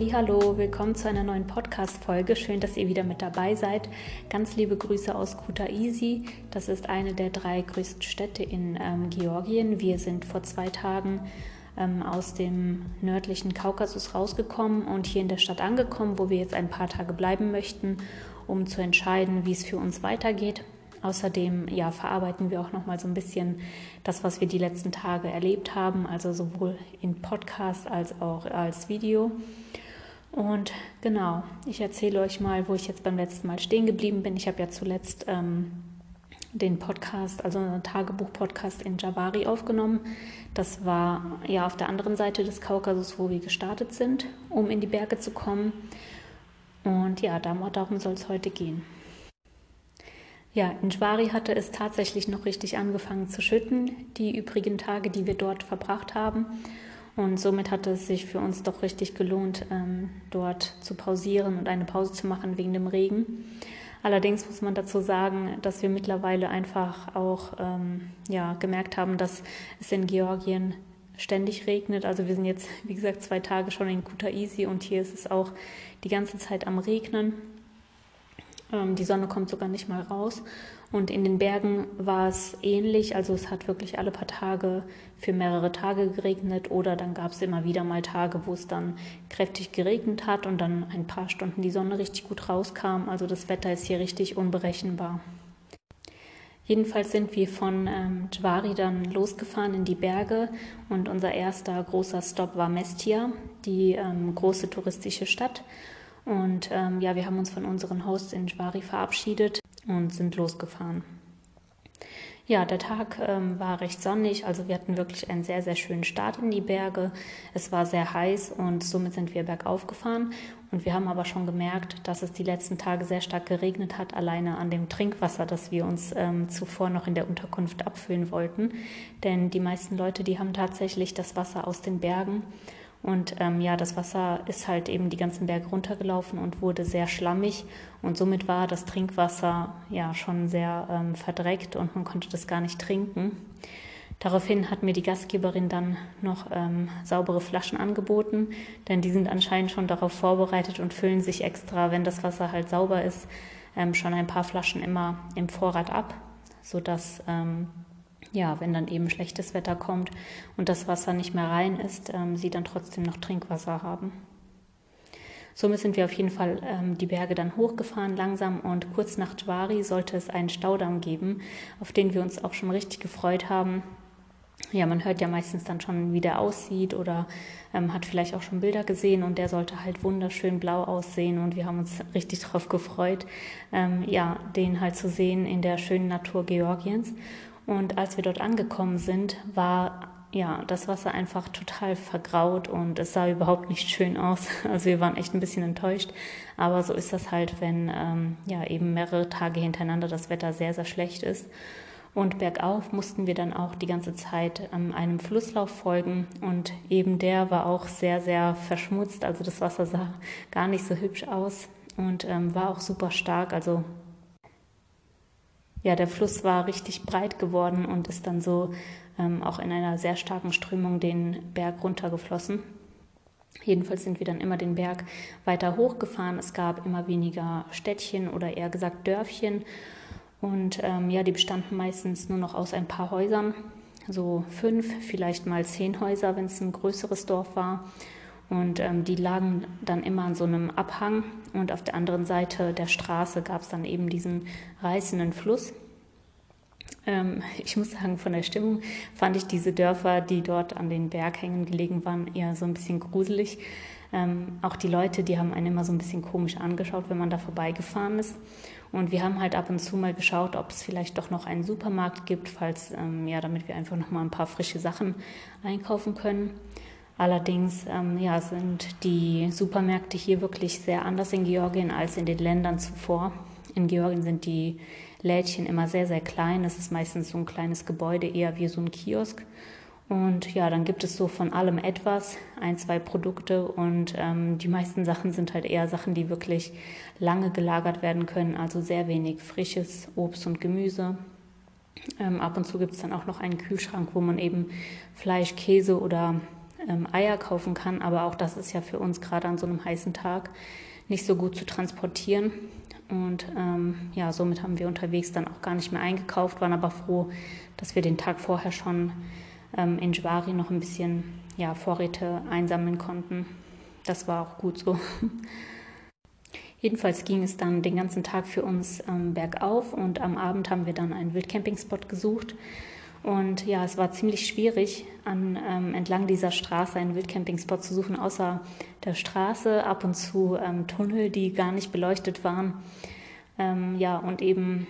Hallo, willkommen zu einer neuen Podcast-Folge. Schön, dass ihr wieder mit dabei seid. Ganz liebe Grüße aus Kutaisi. Das ist eine der drei größten Städte in ähm, Georgien. Wir sind vor zwei Tagen ähm, aus dem nördlichen Kaukasus rausgekommen und hier in der Stadt angekommen, wo wir jetzt ein paar Tage bleiben möchten, um zu entscheiden, wie es für uns weitergeht. Außerdem ja, verarbeiten wir auch noch mal so ein bisschen das, was wir die letzten Tage erlebt haben, also sowohl in Podcast als auch als Video. Und genau, ich erzähle euch mal, wo ich jetzt beim letzten Mal stehen geblieben bin. Ich habe ja zuletzt ähm, den Podcast, also einen Tagebuch-Podcast in Javari aufgenommen. Das war ja auf der anderen Seite des Kaukasus, wo wir gestartet sind, um in die Berge zu kommen. Und ja, darum soll es heute gehen. Ja, in Schwari hatte es tatsächlich noch richtig angefangen zu schütten, die übrigen Tage, die wir dort verbracht haben. Und somit hatte es sich für uns doch richtig gelohnt, ähm, dort zu pausieren und eine Pause zu machen wegen dem Regen. Allerdings muss man dazu sagen, dass wir mittlerweile einfach auch ähm, ja, gemerkt haben, dass es in Georgien ständig regnet. Also wir sind jetzt, wie gesagt, zwei Tage schon in Kutaisi und hier ist es auch die ganze Zeit am Regnen. Ähm, die Sonne kommt sogar nicht mal raus. Und in den Bergen war es ähnlich. Also es hat wirklich alle paar Tage für mehrere Tage geregnet oder dann gab es immer wieder mal Tage, wo es dann kräftig geregnet hat und dann ein paar Stunden die Sonne richtig gut rauskam. Also das Wetter ist hier richtig unberechenbar. Jedenfalls sind wir von ähm, Jvari dann losgefahren in die Berge und unser erster großer Stop war Mestia, die ähm, große touristische Stadt. Und ähm, ja, wir haben uns von unseren Hosts in Schwari verabschiedet und sind losgefahren. Ja, der Tag ähm, war recht sonnig, also wir hatten wirklich einen sehr, sehr schönen Start in die Berge. Es war sehr heiß und somit sind wir bergauf gefahren. Und wir haben aber schon gemerkt, dass es die letzten Tage sehr stark geregnet hat, alleine an dem Trinkwasser, das wir uns ähm, zuvor noch in der Unterkunft abfüllen wollten. Denn die meisten Leute, die haben tatsächlich das Wasser aus den Bergen und ähm, ja, das Wasser ist halt eben die ganzen Berge runtergelaufen und wurde sehr schlammig. Und somit war das Trinkwasser ja schon sehr ähm, verdreckt und man konnte das gar nicht trinken. Daraufhin hat mir die Gastgeberin dann noch ähm, saubere Flaschen angeboten, denn die sind anscheinend schon darauf vorbereitet und füllen sich extra, wenn das Wasser halt sauber ist, ähm, schon ein paar Flaschen immer im Vorrat ab, sodass ähm, ja, wenn dann eben schlechtes Wetter kommt und das Wasser nicht mehr rein ist, ähm, sie dann trotzdem noch Trinkwasser haben. Somit sind wir auf jeden Fall ähm, die Berge dann hochgefahren langsam und kurz nach Dwari sollte es einen Staudamm geben, auf den wir uns auch schon richtig gefreut haben. Ja, man hört ja meistens dann schon, wie der aussieht oder ähm, hat vielleicht auch schon Bilder gesehen und der sollte halt wunderschön blau aussehen und wir haben uns richtig darauf gefreut, ähm, ja, den halt zu sehen in der schönen Natur Georgiens. Und als wir dort angekommen sind, war ja das Wasser einfach total vergraut und es sah überhaupt nicht schön aus. Also wir waren echt ein bisschen enttäuscht. Aber so ist das halt, wenn ähm, ja eben mehrere Tage hintereinander das Wetter sehr, sehr schlecht ist. Und bergauf mussten wir dann auch die ganze Zeit ähm, einem Flusslauf folgen und eben der war auch sehr, sehr verschmutzt. Also das Wasser sah gar nicht so hübsch aus und ähm, war auch super stark. Also ja, der Fluss war richtig breit geworden und ist dann so ähm, auch in einer sehr starken Strömung den Berg runtergeflossen. Jedenfalls sind wir dann immer den Berg weiter hochgefahren. Es gab immer weniger Städtchen oder eher gesagt Dörfchen. Und ähm, ja, die bestanden meistens nur noch aus ein paar Häusern, so fünf, vielleicht mal zehn Häuser, wenn es ein größeres Dorf war. Und ähm, die lagen dann immer an so einem Abhang und auf der anderen Seite der Straße gab es dann eben diesen reißenden Fluss. Ähm, ich muss sagen, von der Stimmung fand ich diese Dörfer, die dort an den Berghängen gelegen waren, eher so ein bisschen gruselig. Ähm, auch die Leute, die haben einen immer so ein bisschen komisch angeschaut, wenn man da vorbeigefahren ist. Und wir haben halt ab und zu mal geschaut, ob es vielleicht doch noch einen Supermarkt gibt, falls, ähm, ja, damit wir einfach noch mal ein paar frische Sachen einkaufen können. Allerdings ähm, ja, sind die Supermärkte hier wirklich sehr anders in Georgien als in den Ländern zuvor. In Georgien sind die Lädchen immer sehr, sehr klein. Es ist meistens so ein kleines Gebäude, eher wie so ein Kiosk. Und ja, dann gibt es so von allem etwas, ein, zwei Produkte und ähm, die meisten Sachen sind halt eher Sachen, die wirklich lange gelagert werden können, also sehr wenig frisches Obst und Gemüse. Ähm, ab und zu gibt es dann auch noch einen Kühlschrank, wo man eben Fleisch, Käse oder ähm, Eier kaufen kann, aber auch das ist ja für uns gerade an so einem heißen Tag nicht so gut zu transportieren. Und ähm, ja, somit haben wir unterwegs dann auch gar nicht mehr eingekauft, waren aber froh, dass wir den Tag vorher schon ähm, in Jwari noch ein bisschen ja, Vorräte einsammeln konnten. Das war auch gut so. Jedenfalls ging es dann den ganzen Tag für uns ähm, bergauf und am Abend haben wir dann einen Wildcampingspot gesucht. Und ja, es war ziemlich schwierig, an, ähm, entlang dieser Straße einen Wildcampingspot zu suchen, außer der Straße, ab und zu ähm, Tunnel, die gar nicht beleuchtet waren. Ähm, ja, und eben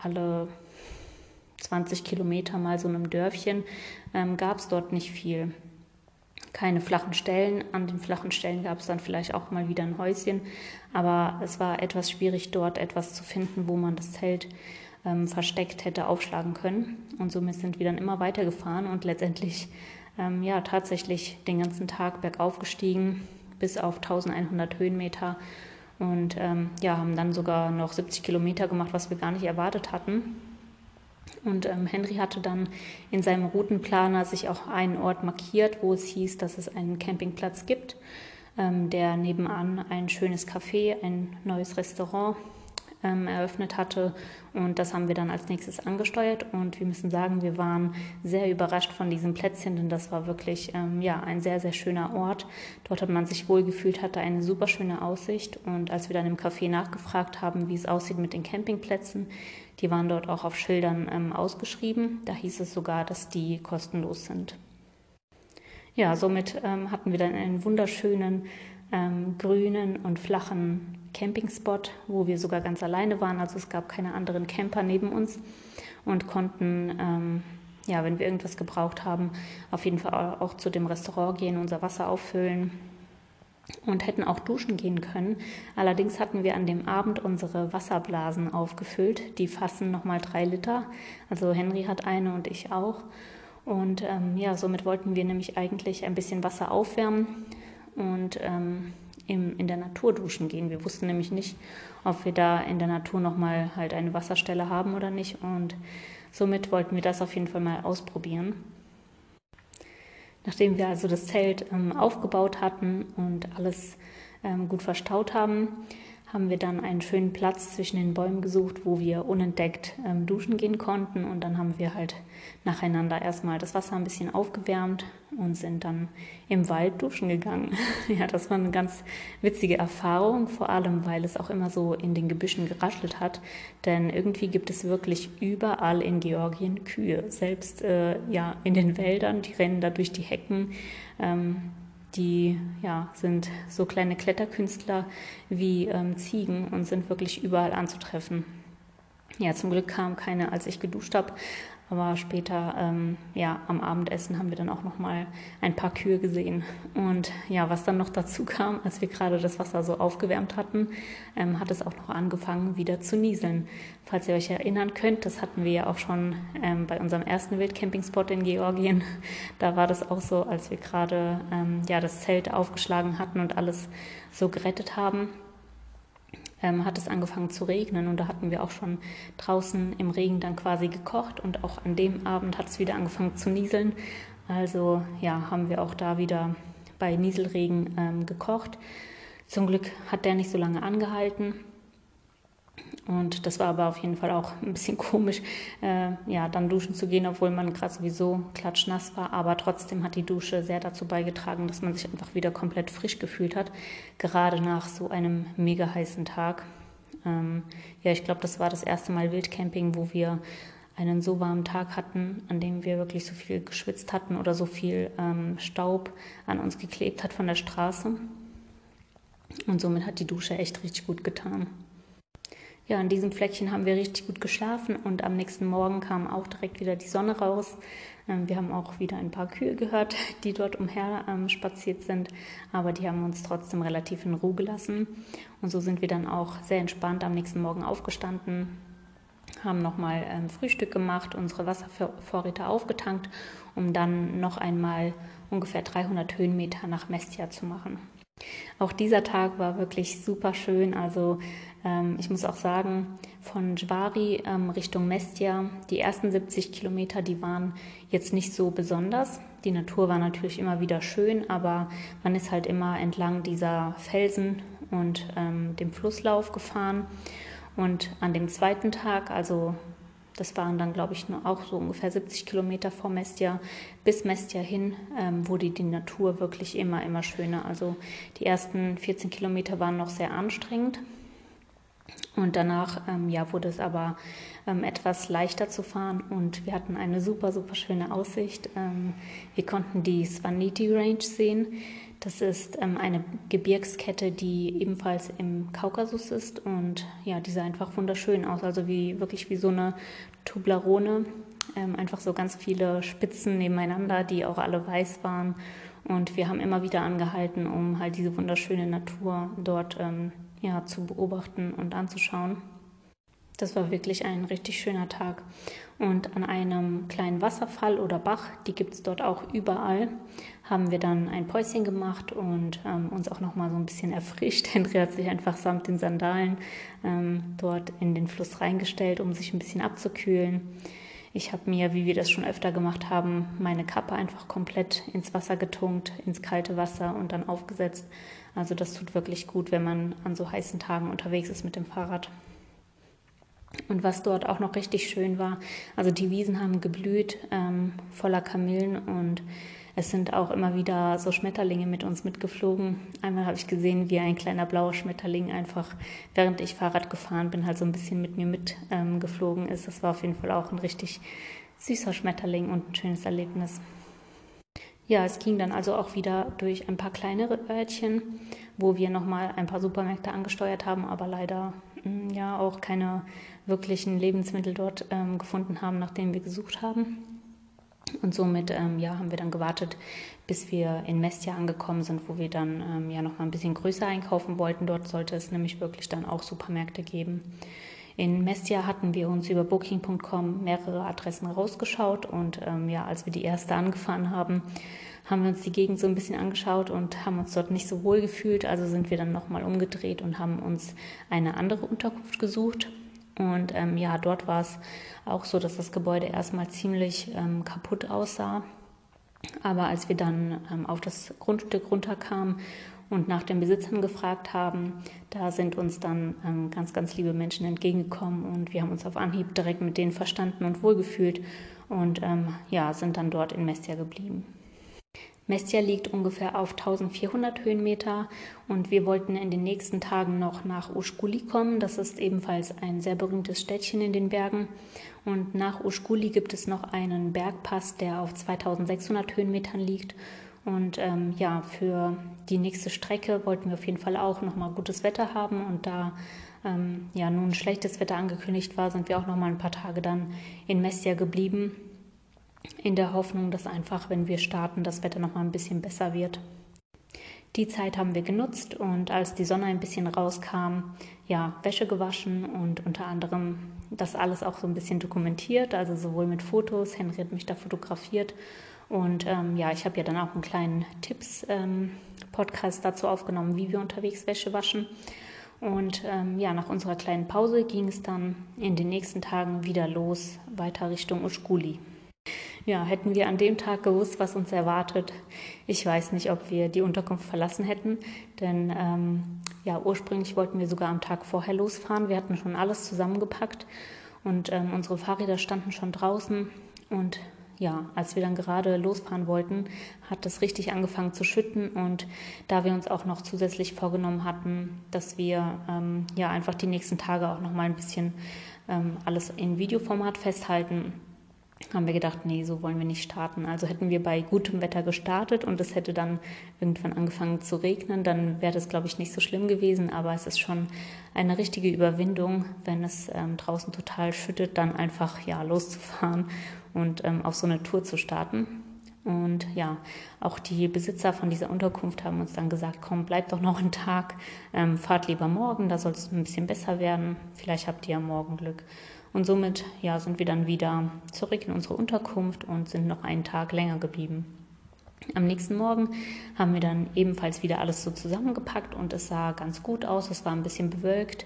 alle 20 Kilometer mal so einem Dörfchen ähm, gab es dort nicht viel keine flachen Stellen. An den flachen Stellen gab es dann vielleicht auch mal wieder ein Häuschen, aber es war etwas schwierig, dort etwas zu finden, wo man das Zelt ähm, versteckt hätte aufschlagen können. Und somit sind wir dann immer weiter gefahren und letztendlich ähm, ja tatsächlich den ganzen Tag bergauf gestiegen bis auf 1100 Höhenmeter und ähm, ja haben dann sogar noch 70 Kilometer gemacht, was wir gar nicht erwartet hatten. Und ähm, Henry hatte dann in seinem Routenplaner sich auch einen Ort markiert, wo es hieß, dass es einen Campingplatz gibt, ähm, der nebenan ein schönes Café, ein neues Restaurant ähm, eröffnet hatte. Und das haben wir dann als nächstes angesteuert. Und wir müssen sagen, wir waren sehr überrascht von diesem Plätzchen, denn das war wirklich ähm, ja, ein sehr, sehr schöner Ort. Dort hat man sich wohl gefühlt, hatte eine super schöne Aussicht. Und als wir dann im Café nachgefragt haben, wie es aussieht mit den Campingplätzen, die waren dort auch auf Schildern ähm, ausgeschrieben. Da hieß es sogar, dass die kostenlos sind. Ja, somit ähm, hatten wir dann einen wunderschönen ähm, grünen und flachen Campingspot, wo wir sogar ganz alleine waren. Also es gab keine anderen Camper neben uns und konnten, ähm, ja, wenn wir irgendwas gebraucht haben, auf jeden Fall auch zu dem Restaurant gehen, unser Wasser auffüllen und hätten auch duschen gehen können. Allerdings hatten wir an dem Abend unsere Wasserblasen aufgefüllt. Die fassen nochmal drei Liter. Also Henry hat eine und ich auch. Und ähm, ja, somit wollten wir nämlich eigentlich ein bisschen Wasser aufwärmen und ähm, im, in der Natur duschen gehen. Wir wussten nämlich nicht, ob wir da in der Natur nochmal halt eine Wasserstelle haben oder nicht. Und somit wollten wir das auf jeden Fall mal ausprobieren. Nachdem wir also das Zelt ähm, aufgebaut hatten und alles ähm, gut verstaut haben, haben wir dann einen schönen Platz zwischen den Bäumen gesucht, wo wir unentdeckt ähm, duschen gehen konnten. Und dann haben wir halt nacheinander erstmal das Wasser ein bisschen aufgewärmt und sind dann im Wald duschen gegangen. ja, das war eine ganz witzige Erfahrung, vor allem weil es auch immer so in den Gebüschen geraschelt hat. Denn irgendwie gibt es wirklich überall in Georgien Kühe. Selbst äh, ja, in den Wäldern, die rennen da durch die Hecken. Ähm, die ja, sind so kleine Kletterkünstler wie ähm, Ziegen und sind wirklich überall anzutreffen. Ja, zum Glück kam keine, als ich geduscht habe, aber später, ähm, ja, am Abendessen haben wir dann auch noch mal ein paar Kühe gesehen. Und ja, was dann noch dazu kam, als wir gerade das Wasser so aufgewärmt hatten, ähm, hat es auch noch angefangen, wieder zu nieseln. Falls ihr euch erinnern könnt, das hatten wir ja auch schon ähm, bei unserem ersten Wildcampingspot in Georgien. Da war das auch so, als wir gerade ähm, ja das Zelt aufgeschlagen hatten und alles so gerettet haben ähm, hat es angefangen zu regnen und da hatten wir auch schon draußen im Regen dann quasi gekocht und auch an dem Abend hat es wieder angefangen zu nieseln. Also ja, haben wir auch da wieder bei Nieselregen ähm, gekocht. Zum Glück hat der nicht so lange angehalten. Und das war aber auf jeden Fall auch ein bisschen komisch, äh, ja, dann duschen zu gehen, obwohl man gerade sowieso klatschnass war. Aber trotzdem hat die Dusche sehr dazu beigetragen, dass man sich einfach wieder komplett frisch gefühlt hat, gerade nach so einem mega heißen Tag. Ähm, ja, ich glaube, das war das erste Mal Wildcamping, wo wir einen so warmen Tag hatten, an dem wir wirklich so viel geschwitzt hatten oder so viel ähm, Staub an uns geklebt hat von der Straße. Und somit hat die Dusche echt richtig gut getan. Ja, in diesem Fleckchen haben wir richtig gut geschlafen und am nächsten Morgen kam auch direkt wieder die Sonne raus. Ähm, wir haben auch wieder ein paar Kühe gehört, die dort umher ähm, spaziert sind, aber die haben uns trotzdem relativ in Ruhe gelassen. Und so sind wir dann auch sehr entspannt am nächsten Morgen aufgestanden, haben nochmal ähm, Frühstück gemacht, unsere Wasservorräte aufgetankt, um dann noch einmal ungefähr 300 Höhenmeter nach Mestia zu machen. Auch dieser Tag war wirklich super schön. Also ähm, ich muss auch sagen, von Jvari ähm, Richtung Mestia, die ersten 70 Kilometer, die waren jetzt nicht so besonders. Die Natur war natürlich immer wieder schön, aber man ist halt immer entlang dieser Felsen und ähm, dem Flusslauf gefahren. Und an dem zweiten Tag, also das waren dann, glaube ich, nur auch so ungefähr 70 Kilometer vor Mestia bis Mestia hin, ähm, wurde die Natur wirklich immer, immer schöner. Also die ersten 14 Kilometer waren noch sehr anstrengend. Und danach ähm, ja, wurde es aber ähm, etwas leichter zu fahren und wir hatten eine super, super schöne Aussicht. Ähm, wir konnten die Svaneti Range sehen. Das ist ähm, eine Gebirgskette, die ebenfalls im Kaukasus ist und ja, die sah einfach wunderschön aus, also wie wirklich wie so eine Tublarone, ähm, einfach so ganz viele Spitzen nebeneinander, die auch alle weiß waren und wir haben immer wieder angehalten, um halt diese wunderschöne Natur dort ähm, ja, zu beobachten und anzuschauen. Das war wirklich ein richtig schöner Tag. Und an einem kleinen Wasserfall oder Bach, die gibt es dort auch überall, haben wir dann ein Päuschen gemacht und ähm, uns auch nochmal so ein bisschen erfrischt. Henry hat sich einfach samt den Sandalen ähm, dort in den Fluss reingestellt, um sich ein bisschen abzukühlen. Ich habe mir, wie wir das schon öfter gemacht haben, meine Kappe einfach komplett ins Wasser getunkt, ins kalte Wasser und dann aufgesetzt. Also das tut wirklich gut, wenn man an so heißen Tagen unterwegs ist mit dem Fahrrad. Und was dort auch noch richtig schön war, also die Wiesen haben geblüht, ähm, voller Kamillen und es sind auch immer wieder so Schmetterlinge mit uns mitgeflogen. Einmal habe ich gesehen, wie ein kleiner blauer Schmetterling einfach, während ich Fahrrad gefahren bin, halt so ein bisschen mit mir mitgeflogen ähm, ist. Das war auf jeden Fall auch ein richtig süßer Schmetterling und ein schönes Erlebnis. Ja, es ging dann also auch wieder durch ein paar kleinere Örtchen, wo wir nochmal ein paar Supermärkte angesteuert haben, aber leider mm, ja auch keine wirklichen Lebensmittel dort ähm, gefunden haben, nach denen wir gesucht haben. Und somit ähm, ja, haben wir dann gewartet, bis wir in Mestia angekommen sind, wo wir dann ähm, ja noch mal ein bisschen größer einkaufen wollten. Dort sollte es nämlich wirklich dann auch Supermärkte geben. In Mestia hatten wir uns über Booking.com mehrere Adressen rausgeschaut und ähm, ja, als wir die erste angefahren haben, haben wir uns die Gegend so ein bisschen angeschaut und haben uns dort nicht so wohl gefühlt. Also sind wir dann nochmal umgedreht und haben uns eine andere Unterkunft gesucht. Und ähm, ja, dort war es auch so, dass das Gebäude erstmal ziemlich ähm, kaputt aussah. Aber als wir dann ähm, auf das Grundstück runterkamen und nach den Besitzern gefragt haben, da sind uns dann ähm, ganz, ganz liebe Menschen entgegengekommen und wir haben uns auf Anhieb direkt mit denen verstanden und wohlgefühlt und ähm, ja, sind dann dort in Mestia geblieben. Mestia liegt ungefähr auf 1400 Höhenmeter und wir wollten in den nächsten Tagen noch nach Uschkuli kommen. Das ist ebenfalls ein sehr berühmtes Städtchen in den Bergen. Und nach Uschkuli gibt es noch einen Bergpass, der auf 2600 Höhenmetern liegt. Und ähm, ja, für die nächste Strecke wollten wir auf jeden Fall auch nochmal gutes Wetter haben. Und da ähm, ja nun schlechtes Wetter angekündigt war, sind wir auch nochmal ein paar Tage dann in Mestia geblieben in der Hoffnung, dass einfach, wenn wir starten, das Wetter noch mal ein bisschen besser wird. Die Zeit haben wir genutzt und als die Sonne ein bisschen rauskam, ja, Wäsche gewaschen und unter anderem das alles auch so ein bisschen dokumentiert, also sowohl mit Fotos, Henry hat mich da fotografiert und ähm, ja, ich habe ja dann auch einen kleinen Tipps-Podcast ähm, dazu aufgenommen, wie wir unterwegs Wäsche waschen. Und ähm, ja, nach unserer kleinen Pause ging es dann in den nächsten Tagen wieder los, weiter Richtung Uschkuli. Ja, hätten wir an dem Tag gewusst, was uns erwartet, ich weiß nicht, ob wir die Unterkunft verlassen hätten, denn ähm, ja, ursprünglich wollten wir sogar am Tag vorher losfahren. Wir hatten schon alles zusammengepackt und ähm, unsere Fahrräder standen schon draußen und ja, als wir dann gerade losfahren wollten, hat es richtig angefangen zu schütten und da wir uns auch noch zusätzlich vorgenommen hatten, dass wir ähm, ja einfach die nächsten Tage auch noch mal ein bisschen ähm, alles in Videoformat festhalten, haben wir gedacht, nee, so wollen wir nicht starten. Also hätten wir bei gutem Wetter gestartet und es hätte dann irgendwann angefangen zu regnen, dann wäre das, glaube ich, nicht so schlimm gewesen. Aber es ist schon eine richtige Überwindung, wenn es ähm, draußen total schüttet, dann einfach ja loszufahren und ähm, auf so eine Tour zu starten. Und ja, auch die Besitzer von dieser Unterkunft haben uns dann gesagt, komm, bleib doch noch einen Tag, ähm, fahrt lieber morgen, da soll es ein bisschen besser werden. Vielleicht habt ihr ja morgen Glück. Und somit ja, sind wir dann wieder zurück in unsere Unterkunft und sind noch einen Tag länger geblieben. Am nächsten Morgen haben wir dann ebenfalls wieder alles so zusammengepackt und es sah ganz gut aus. Es war ein bisschen bewölkt.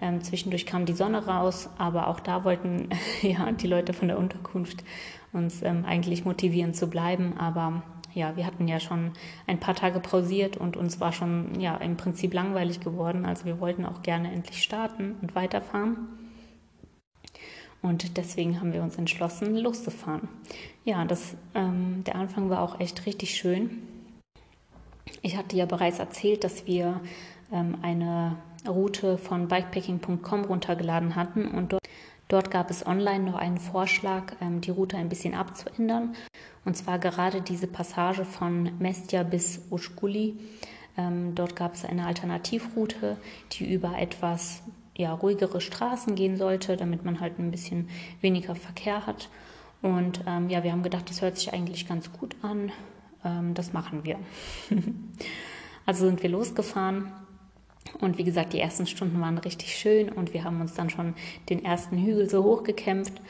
Ähm, zwischendurch kam die Sonne raus, aber auch da wollten ja die Leute von der Unterkunft uns ähm, eigentlich motivieren zu bleiben. Aber ja, wir hatten ja schon ein paar Tage pausiert und uns war schon ja im Prinzip langweilig geworden. Also wir wollten auch gerne endlich starten und weiterfahren. Und deswegen haben wir uns entschlossen, loszufahren. Ja, das, ähm, der Anfang war auch echt richtig schön. Ich hatte ja bereits erzählt, dass wir ähm, eine Route von bikepacking.com runtergeladen hatten und dort, dort, gab es online noch einen Vorschlag, ähm, die Route ein bisschen abzuändern. Und zwar gerade diese Passage von Mestia bis Ushkuli. Ähm, dort gab es eine Alternativroute, die über etwas ja, ruhigere Straßen gehen sollte, damit man halt ein bisschen weniger Verkehr hat. Und ähm, ja, wir haben gedacht, das hört sich eigentlich ganz gut an. Ähm, das machen wir. also sind wir losgefahren. Und wie gesagt, die ersten Stunden waren richtig schön und wir haben uns dann schon den ersten Hügel so hochgekämpft.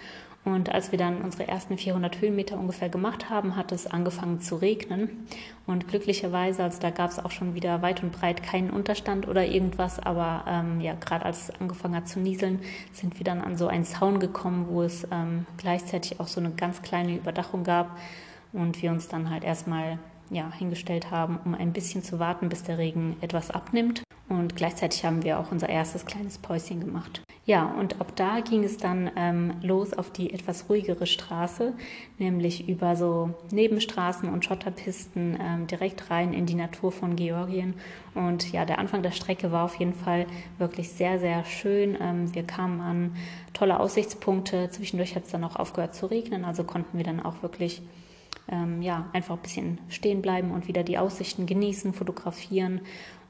Und als wir dann unsere ersten 400 Höhenmeter ungefähr gemacht haben, hat es angefangen zu regnen. Und glücklicherweise, also da gab es auch schon wieder weit und breit keinen Unterstand oder irgendwas, aber ähm, ja, gerade als es angefangen hat zu nieseln, sind wir dann an so einen Zaun gekommen, wo es ähm, gleichzeitig auch so eine ganz kleine Überdachung gab und wir uns dann halt erstmal ja, hingestellt haben, um ein bisschen zu warten, bis der Regen etwas abnimmt. Und gleichzeitig haben wir auch unser erstes kleines Päuschen gemacht. Ja, und ab da ging es dann ähm, los auf die etwas ruhigere Straße, nämlich über so Nebenstraßen und Schotterpisten ähm, direkt rein in die Natur von Georgien. Und ja, der Anfang der Strecke war auf jeden Fall wirklich sehr, sehr schön. Ähm, wir kamen an tolle Aussichtspunkte. Zwischendurch hat es dann auch aufgehört zu regnen, also konnten wir dann auch wirklich ähm, ja, einfach ein bisschen stehen bleiben und wieder die Aussichten genießen, fotografieren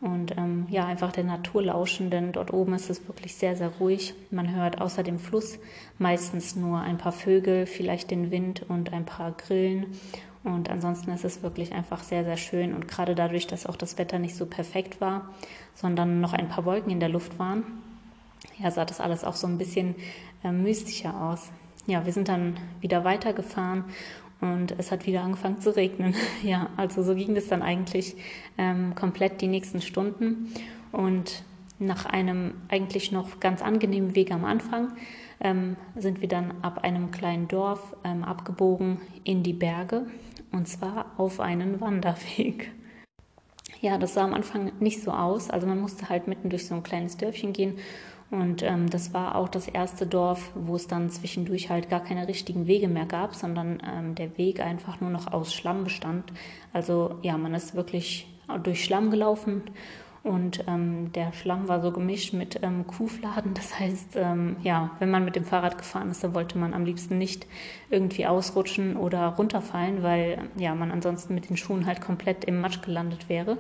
und ähm, ja, einfach der Natur lauschen, denn dort oben ist es wirklich sehr, sehr ruhig. Man hört außer dem Fluss meistens nur ein paar Vögel, vielleicht den Wind und ein paar Grillen. Und ansonsten ist es wirklich einfach sehr, sehr schön. Und gerade dadurch, dass auch das Wetter nicht so perfekt war, sondern noch ein paar Wolken in der Luft waren, ja, sah das alles auch so ein bisschen äh, mystischer aus. Ja, wir sind dann wieder weitergefahren und es hat wieder angefangen zu regnen. ja, also so ging es dann eigentlich ähm, komplett die nächsten Stunden. Und nach einem eigentlich noch ganz angenehmen Weg am Anfang ähm, sind wir dann ab einem kleinen Dorf ähm, abgebogen in die Berge und zwar auf einen Wanderweg. Ja, das sah am Anfang nicht so aus. Also man musste halt mitten durch so ein kleines Dörfchen gehen und ähm, das war auch das erste Dorf, wo es dann zwischendurch halt gar keine richtigen Wege mehr gab, sondern ähm, der Weg einfach nur noch aus Schlamm bestand. Also ja, man ist wirklich durch Schlamm gelaufen und ähm, der Schlamm war so gemischt mit ähm, Kuhfladen. Das heißt, ähm, ja, wenn man mit dem Fahrrad gefahren ist, dann wollte man am liebsten nicht irgendwie ausrutschen oder runterfallen, weil ja, man ansonsten mit den Schuhen halt komplett im Matsch gelandet wäre.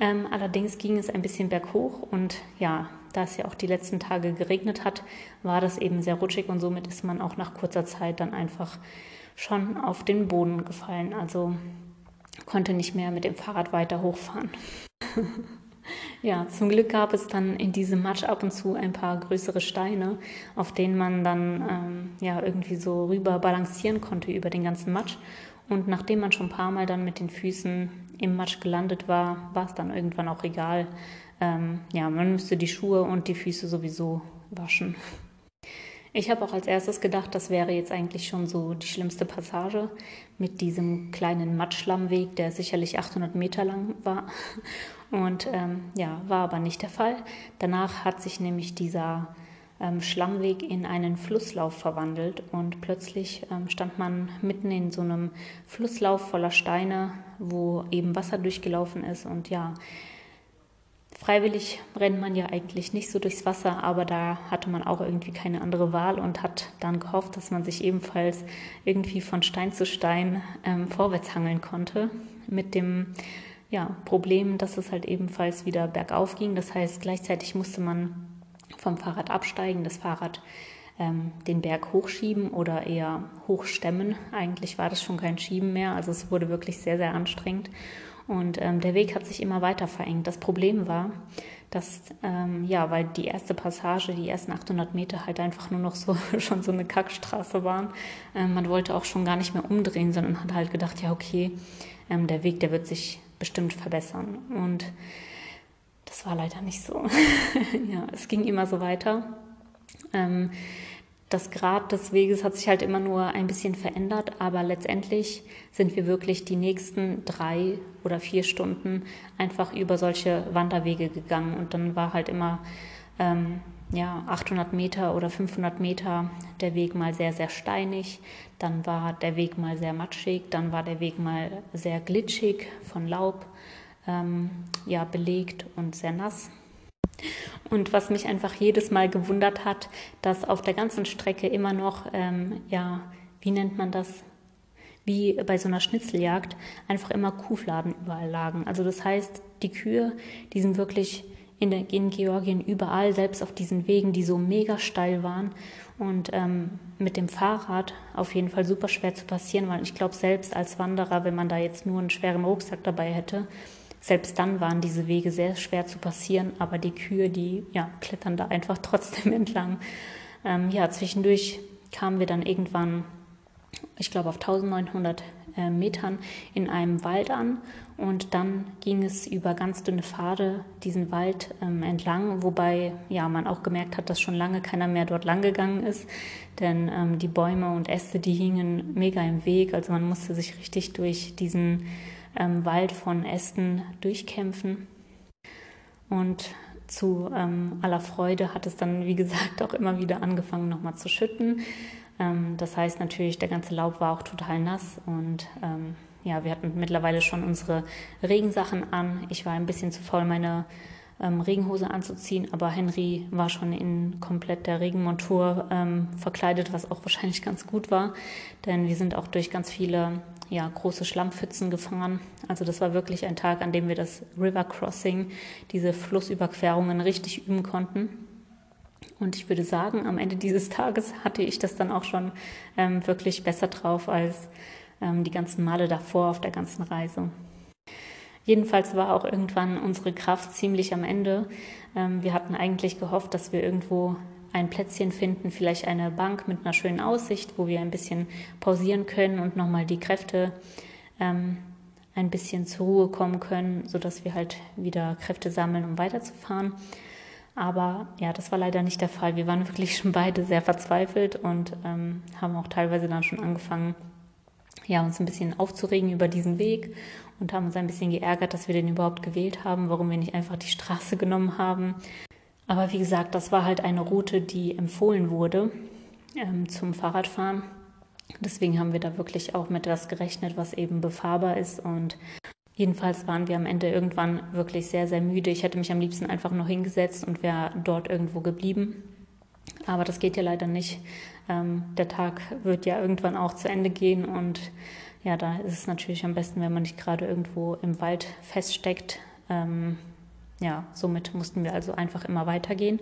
Ähm, allerdings ging es ein bisschen berghoch und ja, da es ja auch die letzten Tage geregnet hat, war das eben sehr rutschig und somit ist man auch nach kurzer Zeit dann einfach schon auf den Boden gefallen. Also konnte nicht mehr mit dem Fahrrad weiter hochfahren. ja, zum Glück gab es dann in diesem Matsch ab und zu ein paar größere Steine, auf denen man dann ähm, ja irgendwie so rüber balancieren konnte über den ganzen Matsch. Und nachdem man schon ein paar Mal dann mit den Füßen im Matsch gelandet war, war es dann irgendwann auch egal, ähm, ja, man müsste die Schuhe und die Füße sowieso waschen. Ich habe auch als erstes gedacht, das wäre jetzt eigentlich schon so die schlimmste Passage mit diesem kleinen Matschlammweg, der sicherlich 800 Meter lang war. Und ähm, ja, war aber nicht der Fall. Danach hat sich nämlich dieser ähm, Schlammweg in einen Flusslauf verwandelt und plötzlich ähm, stand man mitten in so einem Flusslauf voller Steine, wo eben Wasser durchgelaufen ist und ja, Freiwillig rennt man ja eigentlich nicht so durchs Wasser, aber da hatte man auch irgendwie keine andere Wahl und hat dann gehofft, dass man sich ebenfalls irgendwie von Stein zu Stein ähm, vorwärts hangeln konnte. Mit dem ja, Problem, dass es halt ebenfalls wieder bergauf ging. Das heißt, gleichzeitig musste man vom Fahrrad absteigen, das Fahrrad ähm, den Berg hochschieben oder eher hochstemmen. Eigentlich war das schon kein Schieben mehr, also es wurde wirklich sehr, sehr anstrengend. Und ähm, der Weg hat sich immer weiter verengt. Das Problem war, dass, ähm, ja, weil die erste Passage, die ersten 800 Meter halt einfach nur noch so, schon so eine Kackstraße waren. Ähm, man wollte auch schon gar nicht mehr umdrehen, sondern hat halt gedacht, ja, okay, ähm, der Weg, der wird sich bestimmt verbessern. Und das war leider nicht so. ja, es ging immer so weiter. Ähm, das Grad des Weges hat sich halt immer nur ein bisschen verändert, aber letztendlich sind wir wirklich die nächsten drei oder vier Stunden einfach über solche Wanderwege gegangen. Und dann war halt immer ähm, ja 800 Meter oder 500 Meter der Weg mal sehr sehr steinig, dann war der Weg mal sehr matschig, dann war der Weg mal sehr glitschig von Laub ähm, ja belegt und sehr nass und was mich einfach jedes Mal gewundert hat, dass auf der ganzen Strecke immer noch, ähm, ja, wie nennt man das? Wie bei so einer Schnitzeljagd, einfach immer Kuhfladen überall lagen. Also das heißt, die Kühe, die sind wirklich in, der, in Georgien überall, selbst auf diesen Wegen, die so mega steil waren. Und ähm, mit dem Fahrrad auf jeden Fall super schwer zu passieren, weil ich glaube, selbst als Wanderer, wenn man da jetzt nur einen schweren Rucksack dabei hätte, selbst dann waren diese Wege sehr schwer zu passieren, aber die Kühe, die ja, klettern da einfach trotzdem entlang. Ähm, ja, zwischendurch kamen wir dann irgendwann, ich glaube, auf 1900 äh, Metern in einem Wald an. Und dann ging es über ganz dünne Pfade diesen Wald ähm, entlang, wobei ja man auch gemerkt hat, dass schon lange keiner mehr dort lang gegangen ist, denn ähm, die Bäume und Äste, die hingen mega im Weg, also man musste sich richtig durch diesen ähm, Wald von Ästen durchkämpfen. Und zu ähm, aller Freude hat es dann, wie gesagt, auch immer wieder angefangen, nochmal zu schütten. Ähm, das heißt natürlich, der ganze Laub war auch total nass und ähm, ja, wir hatten mittlerweile schon unsere Regensachen an. Ich war ein bisschen zu faul, meine ähm, Regenhose anzuziehen, aber Henry war schon in komplett der Regenmontur ähm, verkleidet, was auch wahrscheinlich ganz gut war, denn wir sind auch durch ganz viele ja, große Schlammpfützen gefahren. Also das war wirklich ein Tag, an dem wir das River Crossing, diese Flussüberquerungen richtig üben konnten. Und ich würde sagen, am Ende dieses Tages hatte ich das dann auch schon ähm, wirklich besser drauf als ähm, die ganzen Male davor auf der ganzen Reise. Jedenfalls war auch irgendwann unsere Kraft ziemlich am Ende. Ähm, wir hatten eigentlich gehofft, dass wir irgendwo ein Plätzchen finden, vielleicht eine Bank mit einer schönen Aussicht, wo wir ein bisschen pausieren können und nochmal die Kräfte ähm, ein bisschen zur Ruhe kommen können, sodass wir halt wieder Kräfte sammeln, um weiterzufahren. Aber ja, das war leider nicht der Fall. Wir waren wirklich schon beide sehr verzweifelt und ähm, haben auch teilweise dann schon angefangen, ja, uns ein bisschen aufzuregen über diesen Weg und haben uns ein bisschen geärgert, dass wir den überhaupt gewählt haben, warum wir nicht einfach die Straße genommen haben. Aber wie gesagt, das war halt eine Route, die empfohlen wurde ähm, zum Fahrradfahren. Deswegen haben wir da wirklich auch mit was gerechnet, was eben befahrbar ist. Und jedenfalls waren wir am Ende irgendwann wirklich sehr, sehr müde. Ich hätte mich am liebsten einfach noch hingesetzt und wäre dort irgendwo geblieben. Aber das geht ja leider nicht. Ähm, der Tag wird ja irgendwann auch zu Ende gehen und ja, da ist es natürlich am besten, wenn man nicht gerade irgendwo im Wald feststeckt. Ähm, ja, somit mussten wir also einfach immer weitergehen.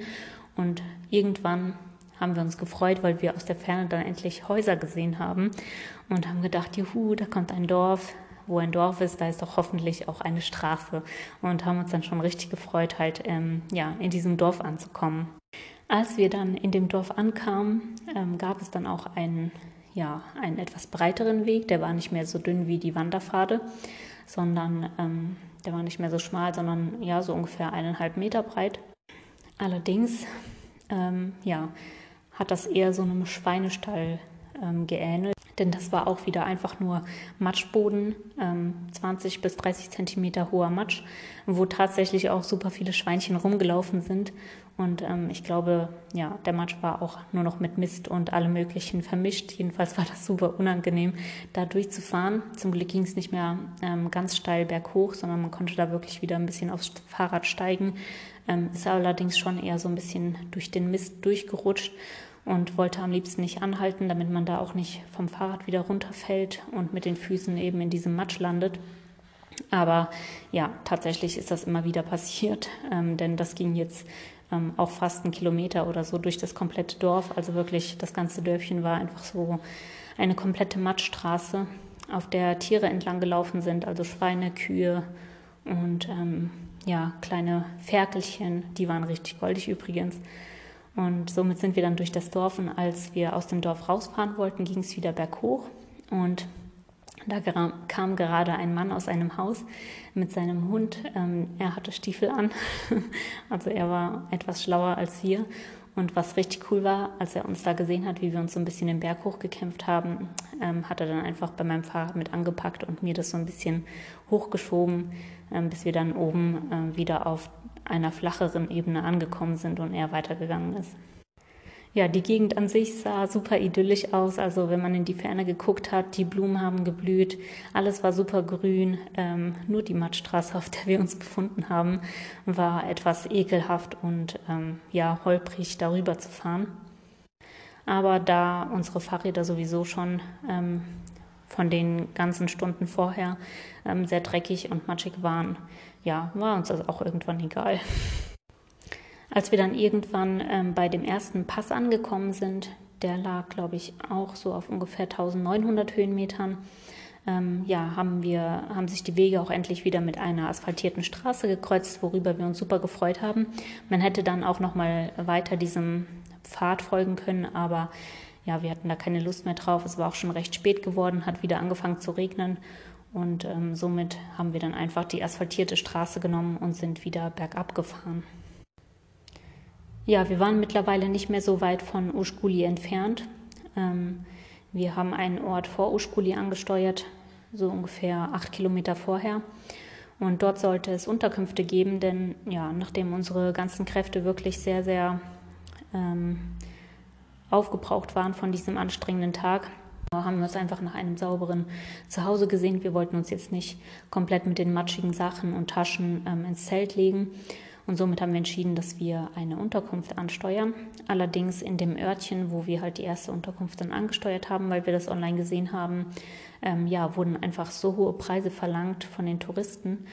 Und irgendwann haben wir uns gefreut, weil wir aus der Ferne dann endlich Häuser gesehen haben und haben gedacht, juhu, da kommt ein Dorf. Wo ein Dorf ist, da ist doch hoffentlich auch eine Straße. Und haben uns dann schon richtig gefreut, halt ähm, ja, in diesem Dorf anzukommen. Als wir dann in dem Dorf ankamen, ähm, gab es dann auch einen, ja, einen etwas breiteren Weg. Der war nicht mehr so dünn wie die Wanderpfade, sondern ähm, der war nicht mehr so schmal, sondern ja, so ungefähr eineinhalb Meter breit. Allerdings, ähm, ja, hat das eher so einem Schweinestall ähm, geähnelt, denn das war auch wieder einfach nur Matschboden, ähm, 20 bis 30 Zentimeter hoher Matsch, wo tatsächlich auch super viele Schweinchen rumgelaufen sind. Und ähm, ich glaube, ja, der Matsch war auch nur noch mit Mist und allem Möglichen vermischt. Jedenfalls war das super unangenehm, da durchzufahren. Zum Glück ging es nicht mehr ähm, ganz steil berghoch, sondern man konnte da wirklich wieder ein bisschen aufs Fahrrad steigen. Ähm, ist allerdings schon eher so ein bisschen durch den Mist durchgerutscht und wollte am liebsten nicht anhalten, damit man da auch nicht vom Fahrrad wieder runterfällt und mit den Füßen eben in diesem Matsch landet. Aber ja, tatsächlich ist das immer wieder passiert, ähm, denn das ging jetzt ähm, auch fast einen Kilometer oder so durch das komplette Dorf. Also wirklich, das ganze Dörfchen war einfach so eine komplette Matschstraße. auf der Tiere entlang gelaufen sind, also Schweine, Kühe und ähm, ja, kleine Ferkelchen, die waren richtig goldig übrigens. Und somit sind wir dann durch das Dorf und als wir aus dem Dorf rausfahren wollten, ging es wieder berghoch und da kam gerade ein Mann aus einem Haus mit seinem Hund. Ähm, er hatte Stiefel an, also er war etwas schlauer als wir. Und was richtig cool war, als er uns da gesehen hat, wie wir uns so ein bisschen den Berg hochgekämpft haben, ähm, hat er dann einfach bei meinem Fahrrad mit angepackt und mir das so ein bisschen hochgeschoben, ähm, bis wir dann oben wieder auf einer flacheren Ebene angekommen sind und er weitergegangen ist ja, die Gegend an sich sah super idyllisch aus. Also wenn man in die Ferne geguckt hat, die Blumen haben geblüht, alles war super grün. Ähm, nur die Mattstraße, auf der wir uns befunden haben, war etwas ekelhaft und ähm, ja, holprig darüber zu fahren. Aber da unsere Fahrräder sowieso schon ähm, von den ganzen Stunden vorher ähm, sehr dreckig und matschig waren, ja, war uns das auch irgendwann egal. Als wir dann irgendwann ähm, bei dem ersten Pass angekommen sind, der lag, glaube ich, auch so auf ungefähr 1900 Höhenmetern, ähm, ja, haben, wir, haben sich die Wege auch endlich wieder mit einer asphaltierten Straße gekreuzt, worüber wir uns super gefreut haben. Man hätte dann auch noch mal weiter diesem Pfad folgen können, aber ja, wir hatten da keine Lust mehr drauf. Es war auch schon recht spät geworden, hat wieder angefangen zu regnen und ähm, somit haben wir dann einfach die asphaltierte Straße genommen und sind wieder bergab gefahren. Ja, wir waren mittlerweile nicht mehr so weit von Uschkuli entfernt. Ähm, wir haben einen Ort vor Uschkuli angesteuert, so ungefähr acht Kilometer vorher. Und dort sollte es Unterkünfte geben, denn ja, nachdem unsere ganzen Kräfte wirklich sehr, sehr ähm, aufgebraucht waren von diesem anstrengenden Tag, haben wir uns einfach nach einem sauberen Zuhause gesehen. Wir wollten uns jetzt nicht komplett mit den matschigen Sachen und Taschen ähm, ins Zelt legen und somit haben wir entschieden, dass wir eine Unterkunft ansteuern. Allerdings in dem Örtchen, wo wir halt die erste Unterkunft dann angesteuert haben, weil wir das online gesehen haben, ähm, ja, wurden einfach so hohe Preise verlangt von den Touristen.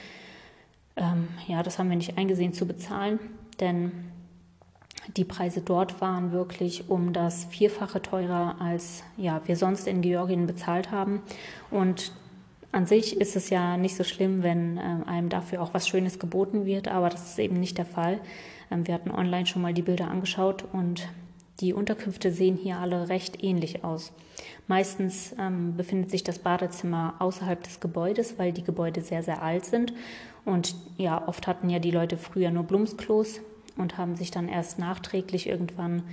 Ähm, ja, das haben wir nicht eingesehen zu bezahlen, denn die Preise dort waren wirklich um das Vierfache teurer, als ja, wir sonst in Georgien bezahlt haben. Und an sich ist es ja nicht so schlimm, wenn äh, einem dafür auch was Schönes geboten wird, aber das ist eben nicht der Fall. Ähm, wir hatten online schon mal die Bilder angeschaut und die Unterkünfte sehen hier alle recht ähnlich aus. Meistens ähm, befindet sich das Badezimmer außerhalb des Gebäudes, weil die Gebäude sehr, sehr alt sind. Und ja, oft hatten ja die Leute früher nur Blumsklos und haben sich dann erst nachträglich irgendwann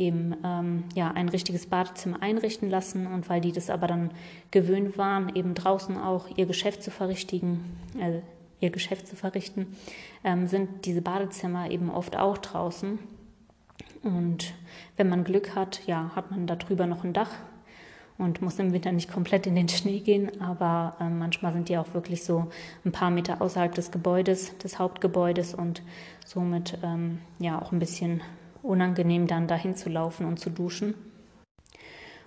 eben ähm, ja, ein richtiges Badezimmer einrichten lassen und weil die das aber dann gewöhnt waren, eben draußen auch ihr Geschäft zu verrichtigen, äh, ihr Geschäft zu verrichten, ähm, sind diese Badezimmer eben oft auch draußen. Und wenn man Glück hat, ja, hat man darüber noch ein Dach und muss im Winter nicht komplett in den Schnee gehen, aber äh, manchmal sind die auch wirklich so ein paar Meter außerhalb des Gebäudes, des Hauptgebäudes und somit ähm, ja auch ein bisschen unangenehm, dann dahin zu laufen und zu duschen.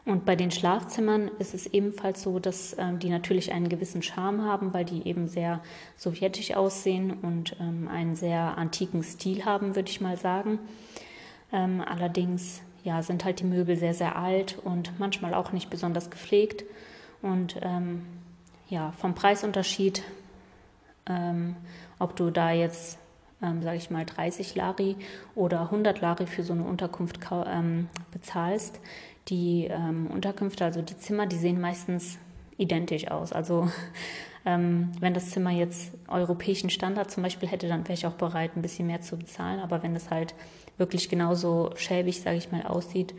Und bei den Schlafzimmern ist es ebenfalls so, dass ähm, die natürlich einen gewissen Charme haben, weil die eben sehr sowjetisch aussehen und ähm, einen sehr antiken Stil haben, würde ich mal sagen. Ähm, allerdings ja, sind halt die Möbel sehr, sehr alt und manchmal auch nicht besonders gepflegt. Und ähm, ja, vom Preisunterschied, ähm, ob du da jetzt ähm, sage ich mal, 30 Lari oder 100 Lari für so eine Unterkunft ähm, bezahlst. Die ähm, Unterkünfte, also die Zimmer, die sehen meistens identisch aus. Also ähm, wenn das Zimmer jetzt europäischen Standard zum Beispiel hätte, dann wäre ich auch bereit, ein bisschen mehr zu bezahlen. Aber wenn es halt wirklich genauso schäbig, sage ich mal, aussieht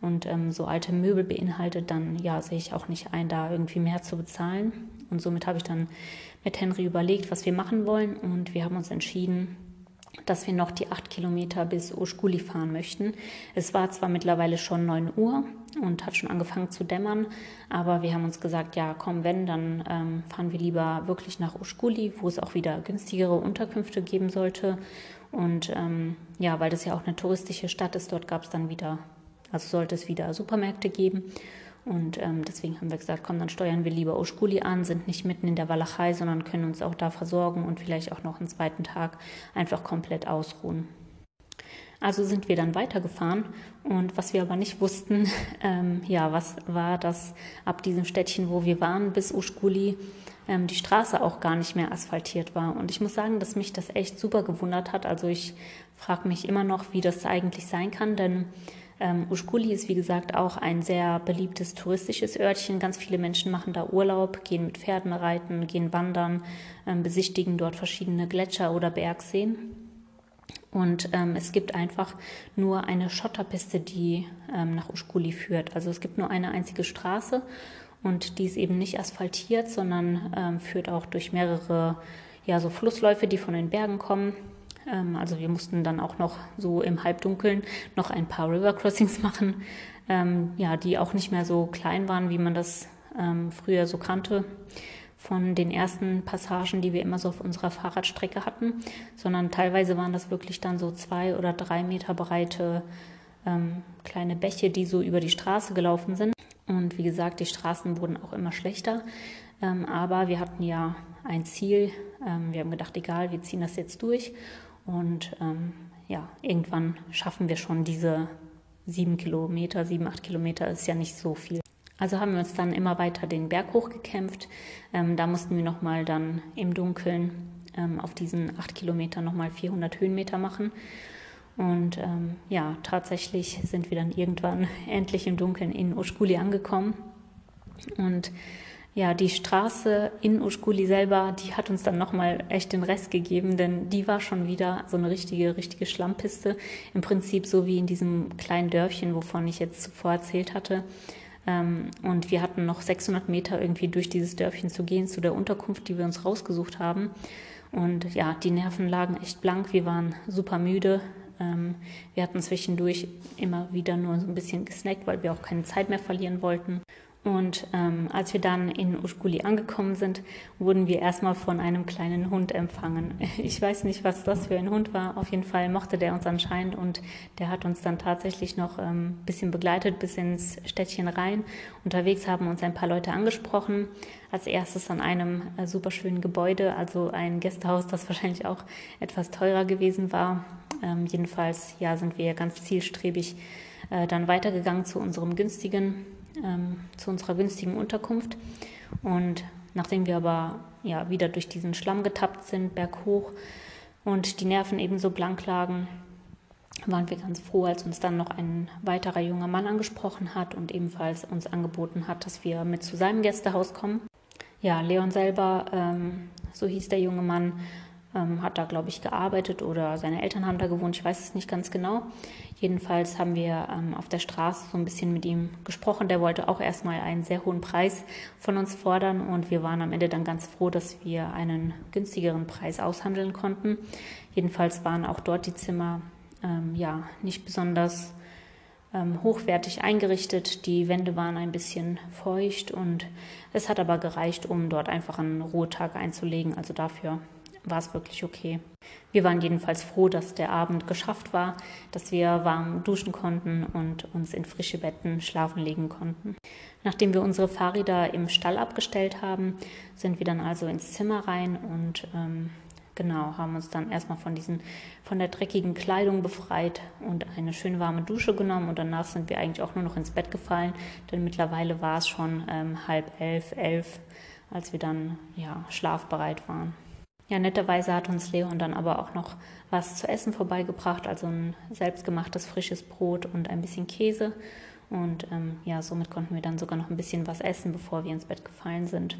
und ähm, so alte Möbel beinhaltet, dann ja, sehe ich auch nicht ein, da irgendwie mehr zu bezahlen. Und somit habe ich dann mit Henry überlegt, was wir machen wollen und wir haben uns entschieden, dass wir noch die acht Kilometer bis Uschkuli fahren möchten. Es war zwar mittlerweile schon neun Uhr und hat schon angefangen zu dämmern, aber wir haben uns gesagt, ja, komm, wenn, dann ähm, fahren wir lieber wirklich nach Uschkuli, wo es auch wieder günstigere Unterkünfte geben sollte. Und ähm, ja, weil das ja auch eine touristische Stadt ist, dort gab es dann wieder, also sollte es wieder Supermärkte geben. Und ähm, deswegen haben wir gesagt, komm, dann steuern wir lieber Oshkuli an, sind nicht mitten in der Walachei, sondern können uns auch da versorgen und vielleicht auch noch einen zweiten Tag einfach komplett ausruhen. Also sind wir dann weitergefahren und was wir aber nicht wussten, ähm, ja, was war, dass ab diesem Städtchen, wo wir waren, bis Uschkuli ähm, die Straße auch gar nicht mehr asphaltiert war. Und ich muss sagen, dass mich das echt super gewundert hat. Also ich frage mich immer noch, wie das eigentlich sein kann, denn ähm, Uschkuli ist wie gesagt auch ein sehr beliebtes touristisches Örtchen. Ganz viele Menschen machen da Urlaub, gehen mit Pferden reiten, gehen wandern, ähm, besichtigen dort verschiedene Gletscher oder Bergseen. Und ähm, es gibt einfach nur eine Schotterpiste, die ähm, nach Uschkuli führt. Also es gibt nur eine einzige Straße und die ist eben nicht asphaltiert, sondern ähm, führt auch durch mehrere ja, so Flussläufe, die von den Bergen kommen. Ähm, also wir mussten dann auch noch so im Halbdunkeln noch ein paar River Crossings machen, ähm, ja, die auch nicht mehr so klein waren, wie man das ähm, früher so kannte von den ersten Passagen, die wir immer so auf unserer Fahrradstrecke hatten, sondern teilweise waren das wirklich dann so zwei oder drei Meter breite ähm, kleine Bäche, die so über die Straße gelaufen sind. Und wie gesagt, die Straßen wurden auch immer schlechter. Ähm, aber wir hatten ja ein Ziel. Ähm, wir haben gedacht, egal, wir ziehen das jetzt durch. Und ähm, ja, irgendwann schaffen wir schon diese sieben Kilometer, sieben, acht Kilometer ist ja nicht so viel. Also haben wir uns dann immer weiter den Berg hochgekämpft. Ähm, da mussten wir nochmal dann im Dunkeln ähm, auf diesen acht Kilometern nochmal 400 Höhenmeter machen. Und ähm, ja, tatsächlich sind wir dann irgendwann endlich im Dunkeln in Uschkuli angekommen. Und ja, die Straße in Uschkuli selber, die hat uns dann nochmal echt den Rest gegeben, denn die war schon wieder so eine richtige, richtige Schlammpiste. Im Prinzip so wie in diesem kleinen Dörfchen, wovon ich jetzt zuvor erzählt hatte. Ähm, und wir hatten noch 600 Meter irgendwie durch dieses Dörfchen zu gehen, zu der Unterkunft, die wir uns rausgesucht haben. Und ja, die Nerven lagen echt blank. Wir waren super müde. Ähm, wir hatten zwischendurch immer wieder nur so ein bisschen gesnackt, weil wir auch keine Zeit mehr verlieren wollten. Und ähm, als wir dann in Uschkuli angekommen sind, wurden wir erstmal von einem kleinen Hund empfangen. Ich weiß nicht, was das für ein Hund war. Auf jeden Fall mochte der uns anscheinend und der hat uns dann tatsächlich noch ein ähm, bisschen begleitet bis ins Städtchen rein. Unterwegs haben uns ein paar Leute angesprochen. Als erstes an einem äh, super schönen Gebäude, also ein Gästehaus, das wahrscheinlich auch etwas teurer gewesen war. Ähm, jedenfalls ja, sind wir ganz zielstrebig äh, dann weitergegangen zu unserem günstigen ähm, zu unserer günstigen Unterkunft. Und nachdem wir aber ja wieder durch diesen Schlamm getappt sind, berghoch und die Nerven ebenso blank lagen, waren wir ganz froh, als uns dann noch ein weiterer junger Mann angesprochen hat und ebenfalls uns angeboten hat, dass wir mit zu seinem Gästehaus kommen. Ja, Leon selber, ähm, so hieß der junge Mann, ähm, hat da, glaube ich, gearbeitet oder seine Eltern haben da gewohnt, ich weiß es nicht ganz genau. Jedenfalls haben wir ähm, auf der Straße so ein bisschen mit ihm gesprochen. Der wollte auch erstmal einen sehr hohen Preis von uns fordern und wir waren am Ende dann ganz froh, dass wir einen günstigeren Preis aushandeln konnten. Jedenfalls waren auch dort die Zimmer ähm, ja nicht besonders ähm, hochwertig eingerichtet. Die Wände waren ein bisschen feucht und es hat aber gereicht, um dort einfach einen Ruhetag einzulegen. Also dafür war es wirklich okay. Wir waren jedenfalls froh, dass der Abend geschafft war, dass wir warm duschen konnten und uns in frische Betten schlafen legen konnten. Nachdem wir unsere Fahrräder im Stall abgestellt haben, sind wir dann also ins Zimmer rein und ähm, genau haben uns dann erstmal von diesen von der dreckigen Kleidung befreit und eine schön warme Dusche genommen und danach sind wir eigentlich auch nur noch ins Bett gefallen, denn mittlerweile war es schon ähm, halb elf, elf, als wir dann ja schlafbereit waren. Ja, netterweise hat uns Leon dann aber auch noch was zu essen vorbeigebracht, also ein selbstgemachtes frisches Brot und ein bisschen Käse. Und ähm, ja, somit konnten wir dann sogar noch ein bisschen was essen, bevor wir ins Bett gefallen sind.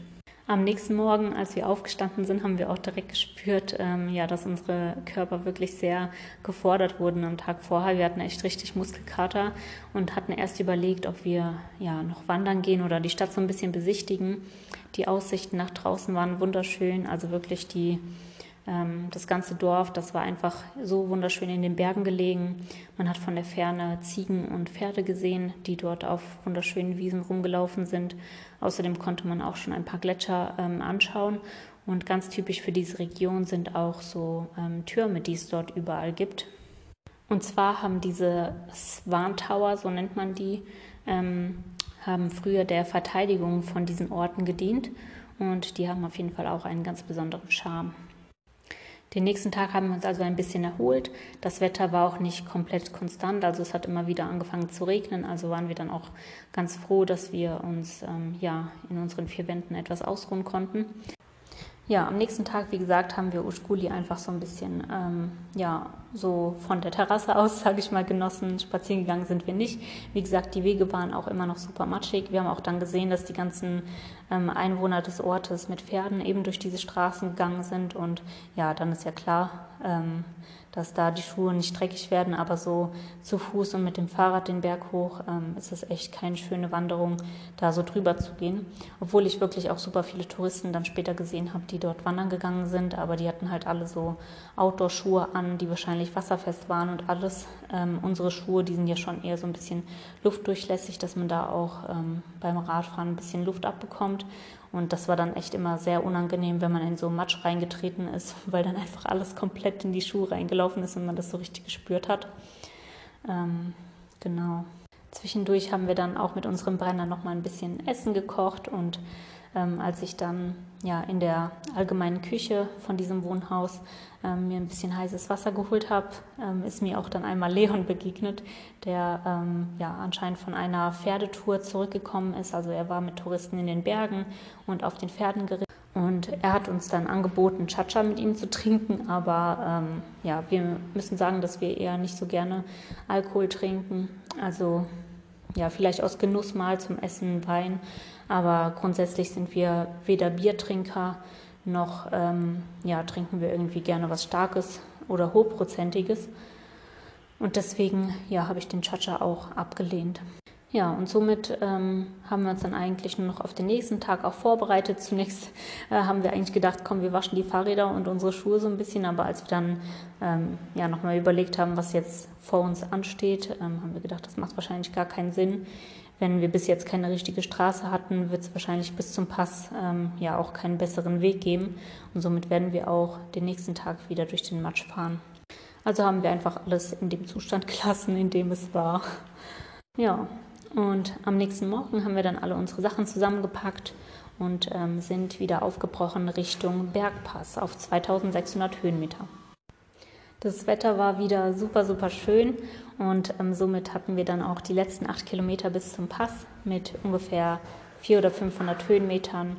Am nächsten Morgen, als wir aufgestanden sind, haben wir auch direkt gespürt, ähm, ja, dass unsere Körper wirklich sehr gefordert wurden am Tag vorher. Wir hatten echt richtig Muskelkater und hatten erst überlegt, ob wir ja noch wandern gehen oder die Stadt so ein bisschen besichtigen. Die Aussichten nach draußen waren wunderschön, also wirklich die das ganze Dorf, das war einfach so wunderschön in den Bergen gelegen. Man hat von der Ferne Ziegen und Pferde gesehen, die dort auf wunderschönen Wiesen rumgelaufen sind. Außerdem konnte man auch schon ein paar Gletscher ähm, anschauen. Und ganz typisch für diese Region sind auch so ähm, Türme, die es dort überall gibt. Und zwar haben diese Swan Tower, so nennt man die, ähm, haben früher der Verteidigung von diesen Orten gedient und die haben auf jeden Fall auch einen ganz besonderen Charme. Den nächsten Tag haben wir uns also ein bisschen erholt. Das Wetter war auch nicht komplett konstant, also es hat immer wieder angefangen zu regnen. Also waren wir dann auch ganz froh, dass wir uns ähm, ja in unseren vier Wänden etwas ausruhen konnten. Ja, am nächsten Tag, wie gesagt, haben wir Uschkuli einfach so ein bisschen, ähm, ja, so von der Terrasse aus, sage ich mal, genossen. Spazieren gegangen sind wir nicht. Wie gesagt, die Wege waren auch immer noch super matschig. Wir haben auch dann gesehen, dass die ganzen ähm, Einwohner des Ortes mit Pferden eben durch diese Straßen gegangen sind. Und ja, dann ist ja klar, ähm, dass da die Schuhe nicht dreckig werden, aber so zu Fuß und mit dem Fahrrad den Berg hoch ähm, ist es echt keine schöne Wanderung, da so drüber zu gehen. Obwohl ich wirklich auch super viele Touristen dann später gesehen habe, die dort wandern gegangen sind, aber die hatten halt alle so Outdoor-Schuhe an, die wahrscheinlich wasserfest waren und alles. Ähm, unsere Schuhe, die sind ja schon eher so ein bisschen luftdurchlässig, dass man da auch ähm, beim Radfahren ein bisschen Luft abbekommt. Und das war dann echt immer sehr unangenehm, wenn man in so Matsch reingetreten ist, weil dann einfach alles komplett in die Schuhe reingelaufen ist und man das so richtig gespürt hat. Ähm, genau. Zwischendurch haben wir dann auch mit unserem Brenner noch mal ein bisschen Essen gekocht und ähm, als ich dann ja in der allgemeinen Küche von diesem Wohnhaus ähm, mir ein bisschen heißes Wasser geholt habe, ähm, ist mir auch dann einmal Leon begegnet, der ähm, ja anscheinend von einer Pferdetour zurückgekommen ist. Also er war mit Touristen in den Bergen und auf den Pferden geritten. Und er hat uns dann angeboten, Chacha mit ihm zu trinken, aber ähm, ja, wir müssen sagen, dass wir eher nicht so gerne Alkohol trinken. Also ja, vielleicht aus Genuss mal zum Essen Wein, aber grundsätzlich sind wir weder Biertrinker noch ähm, ja, trinken wir irgendwie gerne was Starkes oder Hochprozentiges. Und deswegen ja, habe ich den Chacha auch abgelehnt. Ja, und somit ähm, haben wir uns dann eigentlich nur noch auf den nächsten Tag auch vorbereitet. Zunächst äh, haben wir eigentlich gedacht, komm, wir waschen die Fahrräder und unsere Schuhe so ein bisschen. Aber als wir dann ähm, ja, nochmal überlegt haben, was jetzt vor uns ansteht, ähm, haben wir gedacht, das macht wahrscheinlich gar keinen Sinn. Wenn wir bis jetzt keine richtige Straße hatten, wird es wahrscheinlich bis zum Pass ähm, ja auch keinen besseren Weg geben. Und somit werden wir auch den nächsten Tag wieder durch den Matsch fahren. Also haben wir einfach alles in dem Zustand gelassen, in dem es war. Ja, und am nächsten Morgen haben wir dann alle unsere Sachen zusammengepackt und ähm, sind wieder aufgebrochen Richtung Bergpass auf 2600 Höhenmeter. Das Wetter war wieder super, super schön und ähm, somit hatten wir dann auch die letzten acht Kilometer bis zum Pass mit ungefähr 400 oder 500 Höhenmetern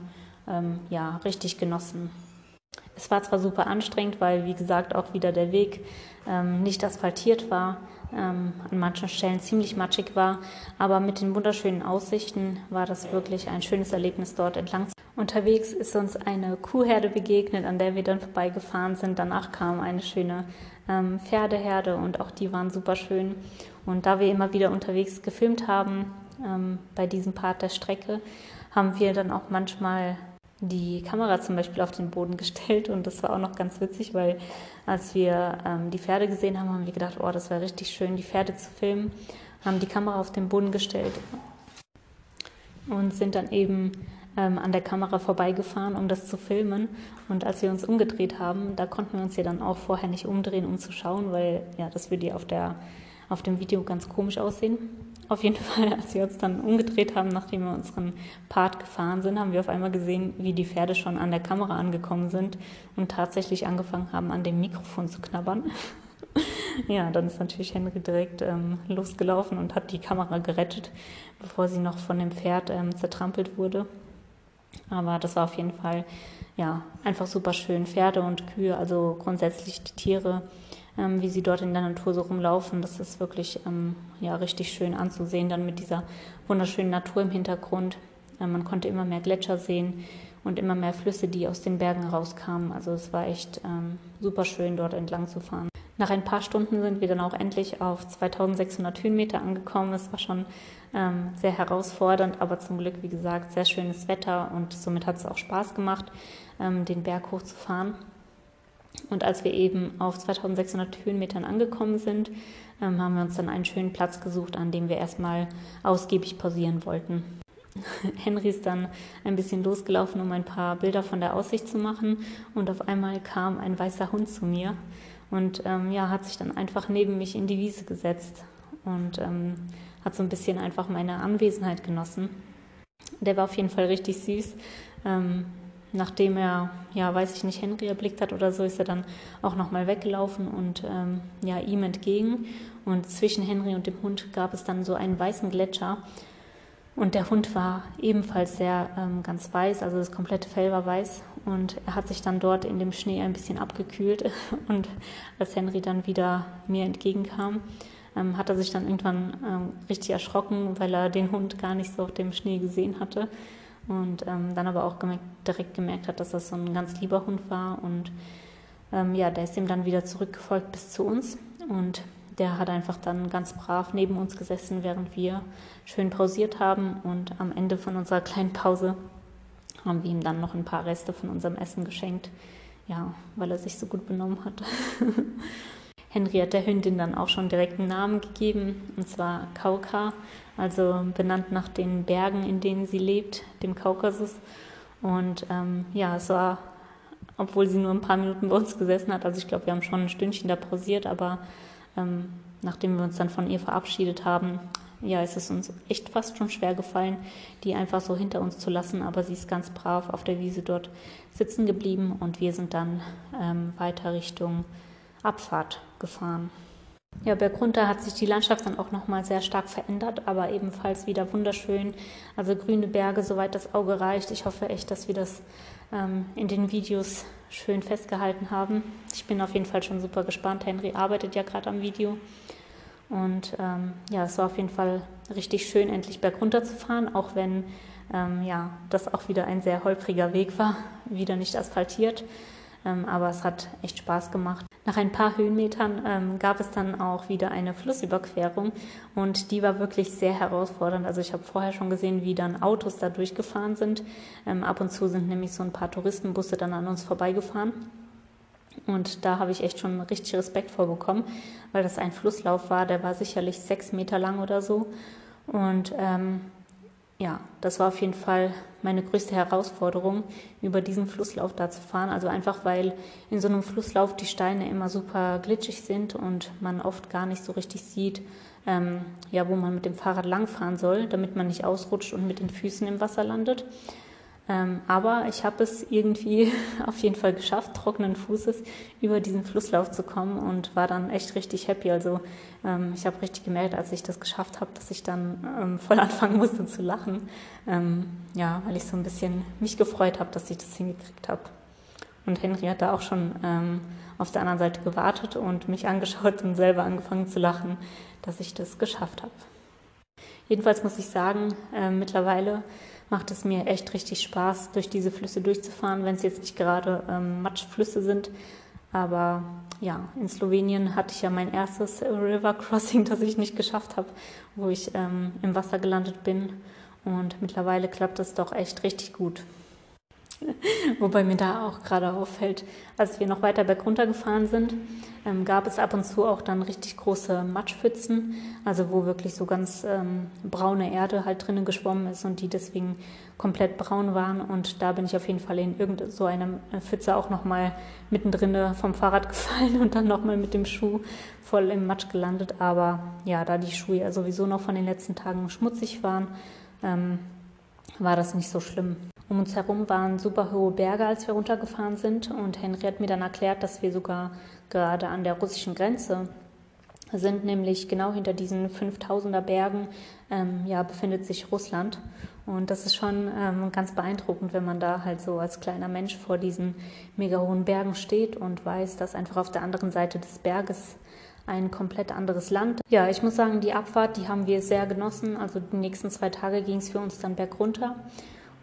ähm, ja, richtig genossen. Es war zwar super anstrengend, weil wie gesagt auch wieder der Weg ähm, nicht asphaltiert war, ähm, an manchen Stellen ziemlich matschig war, aber mit den wunderschönen Aussichten war das wirklich ein schönes Erlebnis dort entlang. Unterwegs ist uns eine Kuhherde begegnet, an der wir dann vorbeigefahren sind. Danach kam eine schöne ähm, Pferdeherde und auch die waren super schön. Und da wir immer wieder unterwegs gefilmt haben ähm, bei diesem Part der Strecke, haben wir dann auch manchmal die Kamera zum Beispiel auf den Boden gestellt und das war auch noch ganz witzig, weil als wir ähm, die Pferde gesehen haben, haben wir gedacht, oh, das wäre richtig schön, die Pferde zu filmen, haben die Kamera auf den Boden gestellt und sind dann eben ähm, an der Kamera vorbeigefahren, um das zu filmen. Und als wir uns umgedreht haben, da konnten wir uns ja dann auch vorher nicht umdrehen, um zu schauen, weil ja, das würde ja auf, der, auf dem Video ganz komisch aussehen. Auf jeden Fall, als wir uns dann umgedreht haben, nachdem wir unseren Part gefahren sind, haben wir auf einmal gesehen, wie die Pferde schon an der Kamera angekommen sind und tatsächlich angefangen haben, an dem Mikrofon zu knabbern. ja, dann ist natürlich Henry direkt ähm, losgelaufen und hat die Kamera gerettet, bevor sie noch von dem Pferd ähm, zertrampelt wurde. Aber das war auf jeden Fall ja einfach super schön. Pferde und Kühe, also grundsätzlich die Tiere, ähm, wie sie dort in der Natur so rumlaufen, das ist wirklich ähm, ja richtig schön anzusehen. Dann mit dieser wunderschönen Natur im Hintergrund. Äh, man konnte immer mehr Gletscher sehen und immer mehr Flüsse, die aus den Bergen rauskamen. Also es war echt ähm, super schön, dort entlang zu fahren. Nach ein paar Stunden sind wir dann auch endlich auf 2600 Höhenmeter angekommen. Es war schon ähm, sehr herausfordernd, aber zum Glück, wie gesagt, sehr schönes Wetter und somit hat es auch Spaß gemacht, ähm, den Berg hochzufahren. Und als wir eben auf 2600 Höhenmetern angekommen sind, ähm, haben wir uns dann einen schönen Platz gesucht, an dem wir erstmal ausgiebig pausieren wollten. Henry ist dann ein bisschen losgelaufen, um ein paar Bilder von der Aussicht zu machen und auf einmal kam ein weißer Hund zu mir und ähm, ja, hat sich dann einfach neben mich in die Wiese gesetzt und ähm, hat so ein bisschen einfach meine Anwesenheit genossen. Der war auf jeden Fall richtig süß. Ähm, nachdem er, ja, weiß ich nicht, Henry erblickt hat oder so, ist er dann auch nochmal weggelaufen und ähm, ja, ihm entgegen. Und zwischen Henry und dem Hund gab es dann so einen weißen Gletscher. Und der Hund war ebenfalls sehr ähm, ganz weiß, also das komplette Fell war weiß. Und er hat sich dann dort in dem Schnee ein bisschen abgekühlt. Und als Henry dann wieder mir entgegenkam, ähm, hat er sich dann irgendwann ähm, richtig erschrocken, weil er den Hund gar nicht so auf dem Schnee gesehen hatte. Und ähm, dann aber auch gemerkt, direkt gemerkt hat, dass das so ein ganz lieber Hund war. Und ähm, ja, der ist ihm dann wieder zurückgefolgt bis zu uns. Und der hat einfach dann ganz brav neben uns gesessen, während wir schön pausiert haben. Und am Ende von unserer kleinen Pause haben wir ihm dann noch ein paar Reste von unserem Essen geschenkt. Ja, weil er sich so gut benommen hat. Henry hat der Hündin dann auch schon direkt einen Namen gegeben, und zwar Kauka, also benannt nach den Bergen, in denen sie lebt, dem Kaukasus. Und ähm, ja, es war, obwohl sie nur ein paar Minuten bei uns gesessen hat, also ich glaube, wir haben schon ein Stündchen da pausiert, aber ähm, nachdem wir uns dann von ihr verabschiedet haben, ja, ist es uns echt fast schon schwer gefallen, die einfach so hinter uns zu lassen. Aber sie ist ganz brav auf der Wiese dort sitzen geblieben und wir sind dann ähm, weiter Richtung Abfahrt gefahren. Ja, bergunter hat sich die Landschaft dann auch nochmal sehr stark verändert, aber ebenfalls wieder wunderschön. Also grüne Berge, soweit das Auge reicht. Ich hoffe echt, dass wir das ähm, in den Videos schön festgehalten haben. Ich bin auf jeden Fall schon super gespannt. Henry arbeitet ja gerade am Video. Und ähm, ja, es war auf jeden Fall richtig schön, endlich bergunter zu fahren, auch wenn ähm, ja, das auch wieder ein sehr holpriger Weg war, wieder nicht asphaltiert. Ähm, aber es hat echt Spaß gemacht. Nach ein paar Höhenmetern ähm, gab es dann auch wieder eine Flussüberquerung und die war wirklich sehr herausfordernd. Also ich habe vorher schon gesehen, wie dann Autos da durchgefahren sind. Ähm, ab und zu sind nämlich so ein paar Touristenbusse dann an uns vorbeigefahren. Und da habe ich echt schon richtig Respekt vorbekommen, weil das ein Flusslauf war, der war sicherlich sechs Meter lang oder so. Und ähm, ja, das war auf jeden Fall meine größte Herausforderung, über diesen Flusslauf da zu fahren. Also einfach, weil in so einem Flusslauf die Steine immer super glitschig sind und man oft gar nicht so richtig sieht, ähm, ja, wo man mit dem Fahrrad langfahren soll, damit man nicht ausrutscht und mit den Füßen im Wasser landet. Ähm, aber ich habe es irgendwie auf jeden Fall geschafft, trockenen Fußes über diesen Flusslauf zu kommen und war dann echt richtig happy. Also ähm, ich habe richtig gemerkt, als ich das geschafft habe, dass ich dann ähm, voll anfangen musste zu lachen. Ähm, ja, weil ich so ein bisschen mich gefreut habe, dass ich das hingekriegt habe. Und Henry hat da auch schon ähm, auf der anderen Seite gewartet und mich angeschaut und selber angefangen zu lachen, dass ich das geschafft habe. Jedenfalls muss ich sagen, äh, mittlerweile macht es mir echt richtig Spaß, durch diese Flüsse durchzufahren, wenn es jetzt nicht gerade ähm, Matschflüsse sind. Aber ja, in Slowenien hatte ich ja mein erstes River Crossing, das ich nicht geschafft habe, wo ich ähm, im Wasser gelandet bin. Und mittlerweile klappt es doch echt richtig gut. Wobei mir da auch gerade auffällt, als wir noch weiter bergunter gefahren sind, ähm, gab es ab und zu auch dann richtig große Matschpfützen, also wo wirklich so ganz ähm, braune Erde halt drinnen geschwommen ist und die deswegen komplett braun waren. Und da bin ich auf jeden Fall in irgendeine so eine Pfütze auch nochmal mittendrin vom Fahrrad gefallen und dann nochmal mit dem Schuh voll im Matsch gelandet. Aber ja, da die Schuhe ja sowieso noch von den letzten Tagen schmutzig waren, ähm, war das nicht so schlimm. Um uns herum waren super hohe Berge, als wir runtergefahren sind. Und Henry hat mir dann erklärt, dass wir sogar gerade an der russischen Grenze sind, nämlich genau hinter diesen 5000er Bergen ähm, ja, befindet sich Russland. Und das ist schon ähm, ganz beeindruckend, wenn man da halt so als kleiner Mensch vor diesen mega hohen Bergen steht und weiß, dass einfach auf der anderen Seite des Berges ein komplett anderes Land. Ja, ich muss sagen, die Abfahrt, die haben wir sehr genossen. Also die nächsten zwei Tage ging es für uns dann bergunter.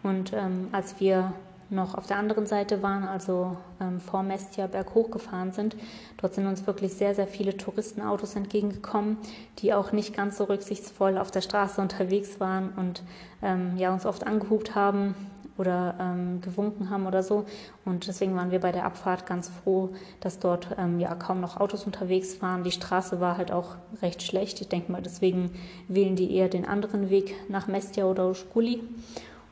Und ähm, als wir noch auf der anderen Seite waren, also ähm, vor Mestia berghoch gefahren sind, dort sind uns wirklich sehr, sehr viele Touristenautos entgegengekommen, die auch nicht ganz so rücksichtsvoll auf der Straße unterwegs waren und ähm, ja, uns oft angehupt haben oder ähm, gewunken haben oder so. Und deswegen waren wir bei der Abfahrt ganz froh, dass dort ähm, ja kaum noch Autos unterwegs waren. Die Straße war halt auch recht schlecht. Ich denke mal, deswegen wählen die eher den anderen Weg nach Mestia oder Uskuli.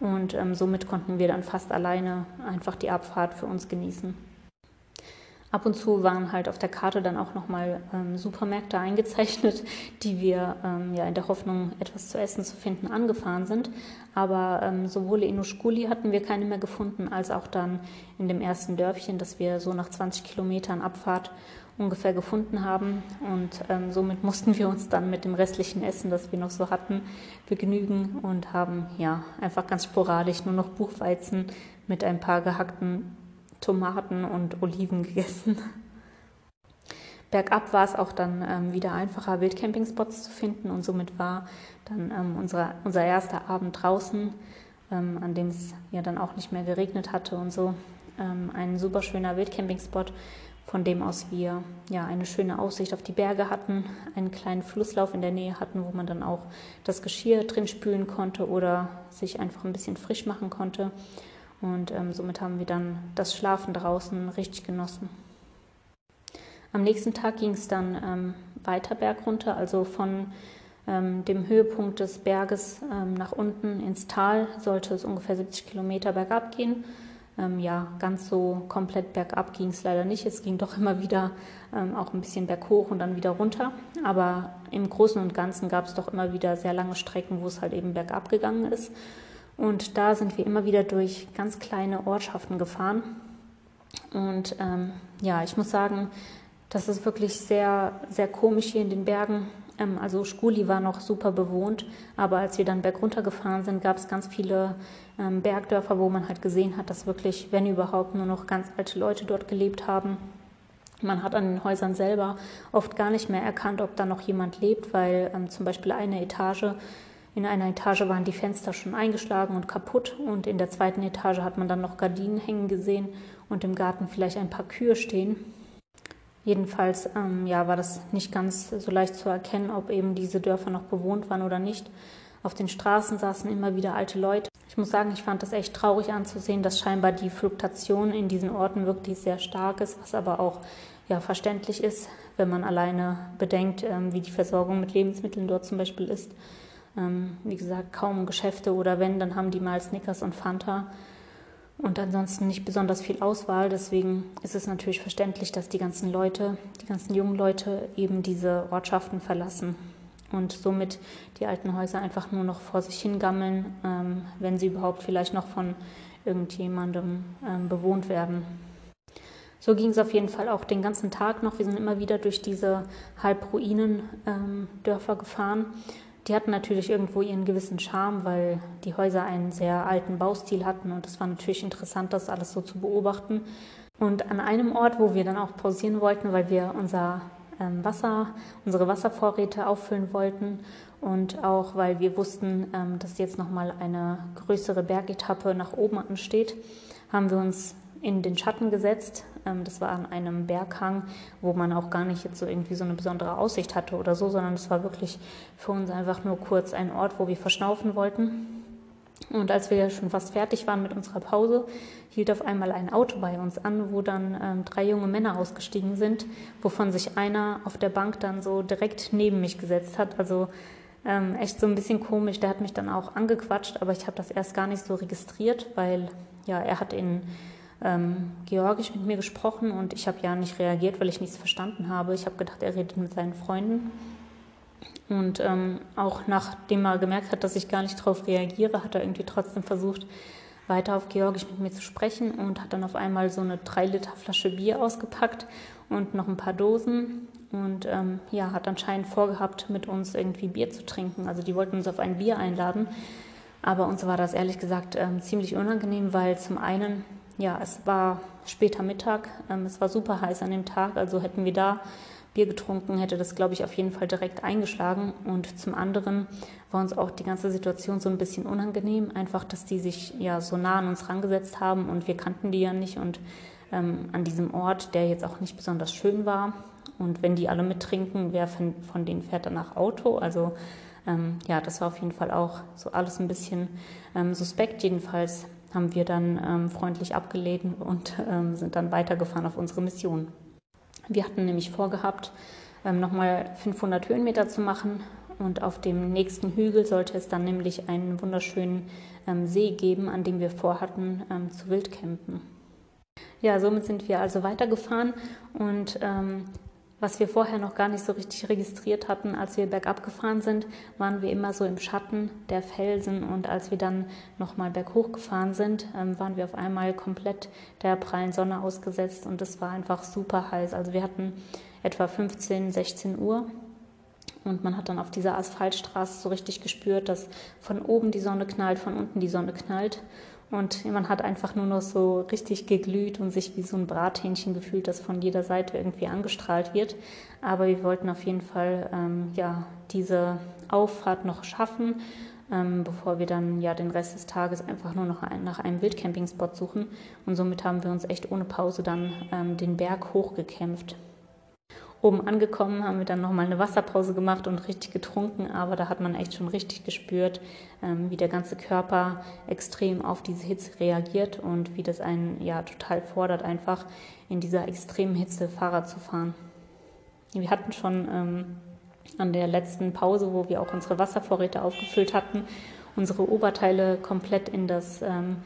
Und ähm, somit konnten wir dann fast alleine einfach die Abfahrt für uns genießen. Ab und zu waren halt auf der Karte dann auch nochmal ähm, Supermärkte eingezeichnet, die wir ähm, ja in der Hoffnung, etwas zu essen zu finden, angefahren sind. Aber ähm, sowohl in Uschkuli hatten wir keine mehr gefunden, als auch dann in dem ersten Dörfchen, das wir so nach 20 Kilometern Abfahrt ungefähr gefunden haben. Und ähm, somit mussten wir uns dann mit dem restlichen Essen, das wir noch so hatten, begnügen und haben ja einfach ganz sporadisch nur noch Buchweizen mit ein paar gehackten Tomaten und Oliven gegessen. Bergab war es auch dann ähm, wieder einfacher, Wildcampingspots zu finden und somit war dann ähm, unser, unser erster Abend draußen, ähm, an dem es ja dann auch nicht mehr geregnet hatte und so, ähm, ein super schöner Wildcampingspot, von dem aus wir ja eine schöne Aussicht auf die Berge hatten, einen kleinen Flusslauf in der Nähe hatten, wo man dann auch das Geschirr drin spülen konnte oder sich einfach ein bisschen frisch machen konnte. Und ähm, somit haben wir dann das Schlafen draußen richtig genossen. Am nächsten Tag ging es dann ähm, weiter berg runter, also von ähm, dem Höhepunkt des Berges ähm, nach unten ins Tal sollte es ungefähr 70 Kilometer bergab gehen. Ähm, ja, ganz so komplett bergab ging es leider nicht. Es ging doch immer wieder ähm, auch ein bisschen berghoch und dann wieder runter. Aber im Großen und Ganzen gab es doch immer wieder sehr lange Strecken, wo es halt eben bergab gegangen ist. Und da sind wir immer wieder durch ganz kleine Ortschaften gefahren. Und ähm, ja, ich muss sagen, das ist wirklich sehr, sehr komisch hier in den Bergen. Ähm, also Skuli war noch super bewohnt, aber als wir dann bergunter gefahren sind, gab es ganz viele ähm, Bergdörfer, wo man halt gesehen hat, dass wirklich, wenn überhaupt, nur noch ganz alte Leute dort gelebt haben. Man hat an den Häusern selber oft gar nicht mehr erkannt, ob da noch jemand lebt, weil ähm, zum Beispiel eine Etage in einer Etage waren die Fenster schon eingeschlagen und kaputt und in der zweiten Etage hat man dann noch Gardinen hängen gesehen und im Garten vielleicht ein paar Kühe stehen. Jedenfalls ähm, ja, war das nicht ganz so leicht zu erkennen, ob eben diese Dörfer noch bewohnt waren oder nicht. Auf den Straßen saßen immer wieder alte Leute. Ich muss sagen, ich fand das echt traurig anzusehen, dass scheinbar die Fluktuation in diesen Orten wirklich sehr stark ist, was aber auch ja, verständlich ist, wenn man alleine bedenkt, ähm, wie die Versorgung mit Lebensmitteln dort zum Beispiel ist. Ähm, wie gesagt, kaum Geschäfte oder wenn, dann haben die mal Snickers und Fanta und ansonsten nicht besonders viel Auswahl. Deswegen ist es natürlich verständlich, dass die ganzen Leute, die ganzen jungen Leute eben diese Ortschaften verlassen und somit die alten Häuser einfach nur noch vor sich hingammeln, ähm, wenn sie überhaupt vielleicht noch von irgendjemandem ähm, bewohnt werden. So ging es auf jeden Fall auch den ganzen Tag noch. Wir sind immer wieder durch diese Halbruinen-Dörfer ähm, gefahren die hatten natürlich irgendwo ihren gewissen Charme, weil die Häuser einen sehr alten Baustil hatten und es war natürlich interessant, das alles so zu beobachten. Und an einem Ort, wo wir dann auch pausieren wollten, weil wir unser Wasser, unsere Wasservorräte auffüllen wollten und auch weil wir wussten, ähm, dass jetzt nochmal eine größere Bergetappe nach oben ansteht, haben wir uns in den Schatten gesetzt. Ähm, das war an einem Berghang, wo man auch gar nicht jetzt so irgendwie so eine besondere Aussicht hatte oder so, sondern es war wirklich für uns einfach nur kurz ein Ort, wo wir verschnaufen wollten. Und als wir schon fast fertig waren mit unserer Pause, hielt auf einmal ein Auto bei uns an, wo dann ähm, drei junge Männer ausgestiegen sind, wovon sich einer auf der Bank dann so direkt neben mich gesetzt hat. Also ähm, echt so ein bisschen komisch. Der hat mich dann auch angequatscht, aber ich habe das erst gar nicht so registriert, weil ja, er hat in ähm, Georgisch mit mir gesprochen und ich habe ja nicht reagiert, weil ich nichts verstanden habe. Ich habe gedacht, er redet mit seinen Freunden. Und ähm, auch nachdem er gemerkt hat, dass ich gar nicht darauf reagiere, hat er irgendwie trotzdem versucht, weiter auf Georgisch mit mir zu sprechen und hat dann auf einmal so eine 3-Liter-Flasche Bier ausgepackt und noch ein paar Dosen und ähm, ja, hat anscheinend vorgehabt, mit uns irgendwie Bier zu trinken. Also die wollten uns auf ein Bier einladen, aber uns war das ehrlich gesagt ähm, ziemlich unangenehm, weil zum einen ja, es war später Mittag, ähm, es war super heiß an dem Tag, also hätten wir da Bier getrunken, hätte das, glaube ich, auf jeden Fall direkt eingeschlagen. Und zum anderen war uns auch die ganze Situation so ein bisschen unangenehm, einfach, dass die sich ja so nah an uns rangesetzt haben und wir kannten die ja nicht und ähm, an diesem Ort, der jetzt auch nicht besonders schön war. Und wenn die alle mittrinken, wer von, denen fährt danach Auto? Also ähm, ja, das war auf jeden Fall auch so alles ein bisschen ähm, suspekt. Jedenfalls haben wir dann ähm, freundlich abgelehnt und ähm, sind dann weitergefahren auf unsere Mission. Wir hatten nämlich vorgehabt, ähm, nochmal 500 Höhenmeter zu machen und auf dem nächsten Hügel sollte es dann nämlich einen wunderschönen ähm, See geben, an dem wir vorhatten ähm, zu wildcampen. Ja, somit sind wir also weitergefahren und ähm, was wir vorher noch gar nicht so richtig registriert hatten, als wir bergab gefahren sind, waren wir immer so im Schatten der Felsen. Und als wir dann nochmal berghoch gefahren sind, ähm, waren wir auf einmal komplett der prallen Sonne ausgesetzt. Und es war einfach super heiß. Also wir hatten etwa 15, 16 Uhr. Und man hat dann auf dieser Asphaltstraße so richtig gespürt, dass von oben die Sonne knallt, von unten die Sonne knallt und man hat einfach nur noch so richtig geglüht und sich wie so ein Brathähnchen gefühlt, das von jeder Seite irgendwie angestrahlt wird. Aber wir wollten auf jeden Fall ähm, ja, diese Auffahrt noch schaffen, ähm, bevor wir dann ja den Rest des Tages einfach nur noch ein, nach einem Wildcampingspot suchen. Und somit haben wir uns echt ohne Pause dann ähm, den Berg hochgekämpft. Oben angekommen haben wir dann nochmal eine Wasserpause gemacht und richtig getrunken, aber da hat man echt schon richtig gespürt, ähm, wie der ganze Körper extrem auf diese Hitze reagiert und wie das einen ja total fordert, einfach in dieser extremen Hitze Fahrrad zu fahren. Wir hatten schon ähm, an der letzten Pause, wo wir auch unsere Wasservorräte aufgefüllt hatten, unsere Oberteile komplett in das ähm,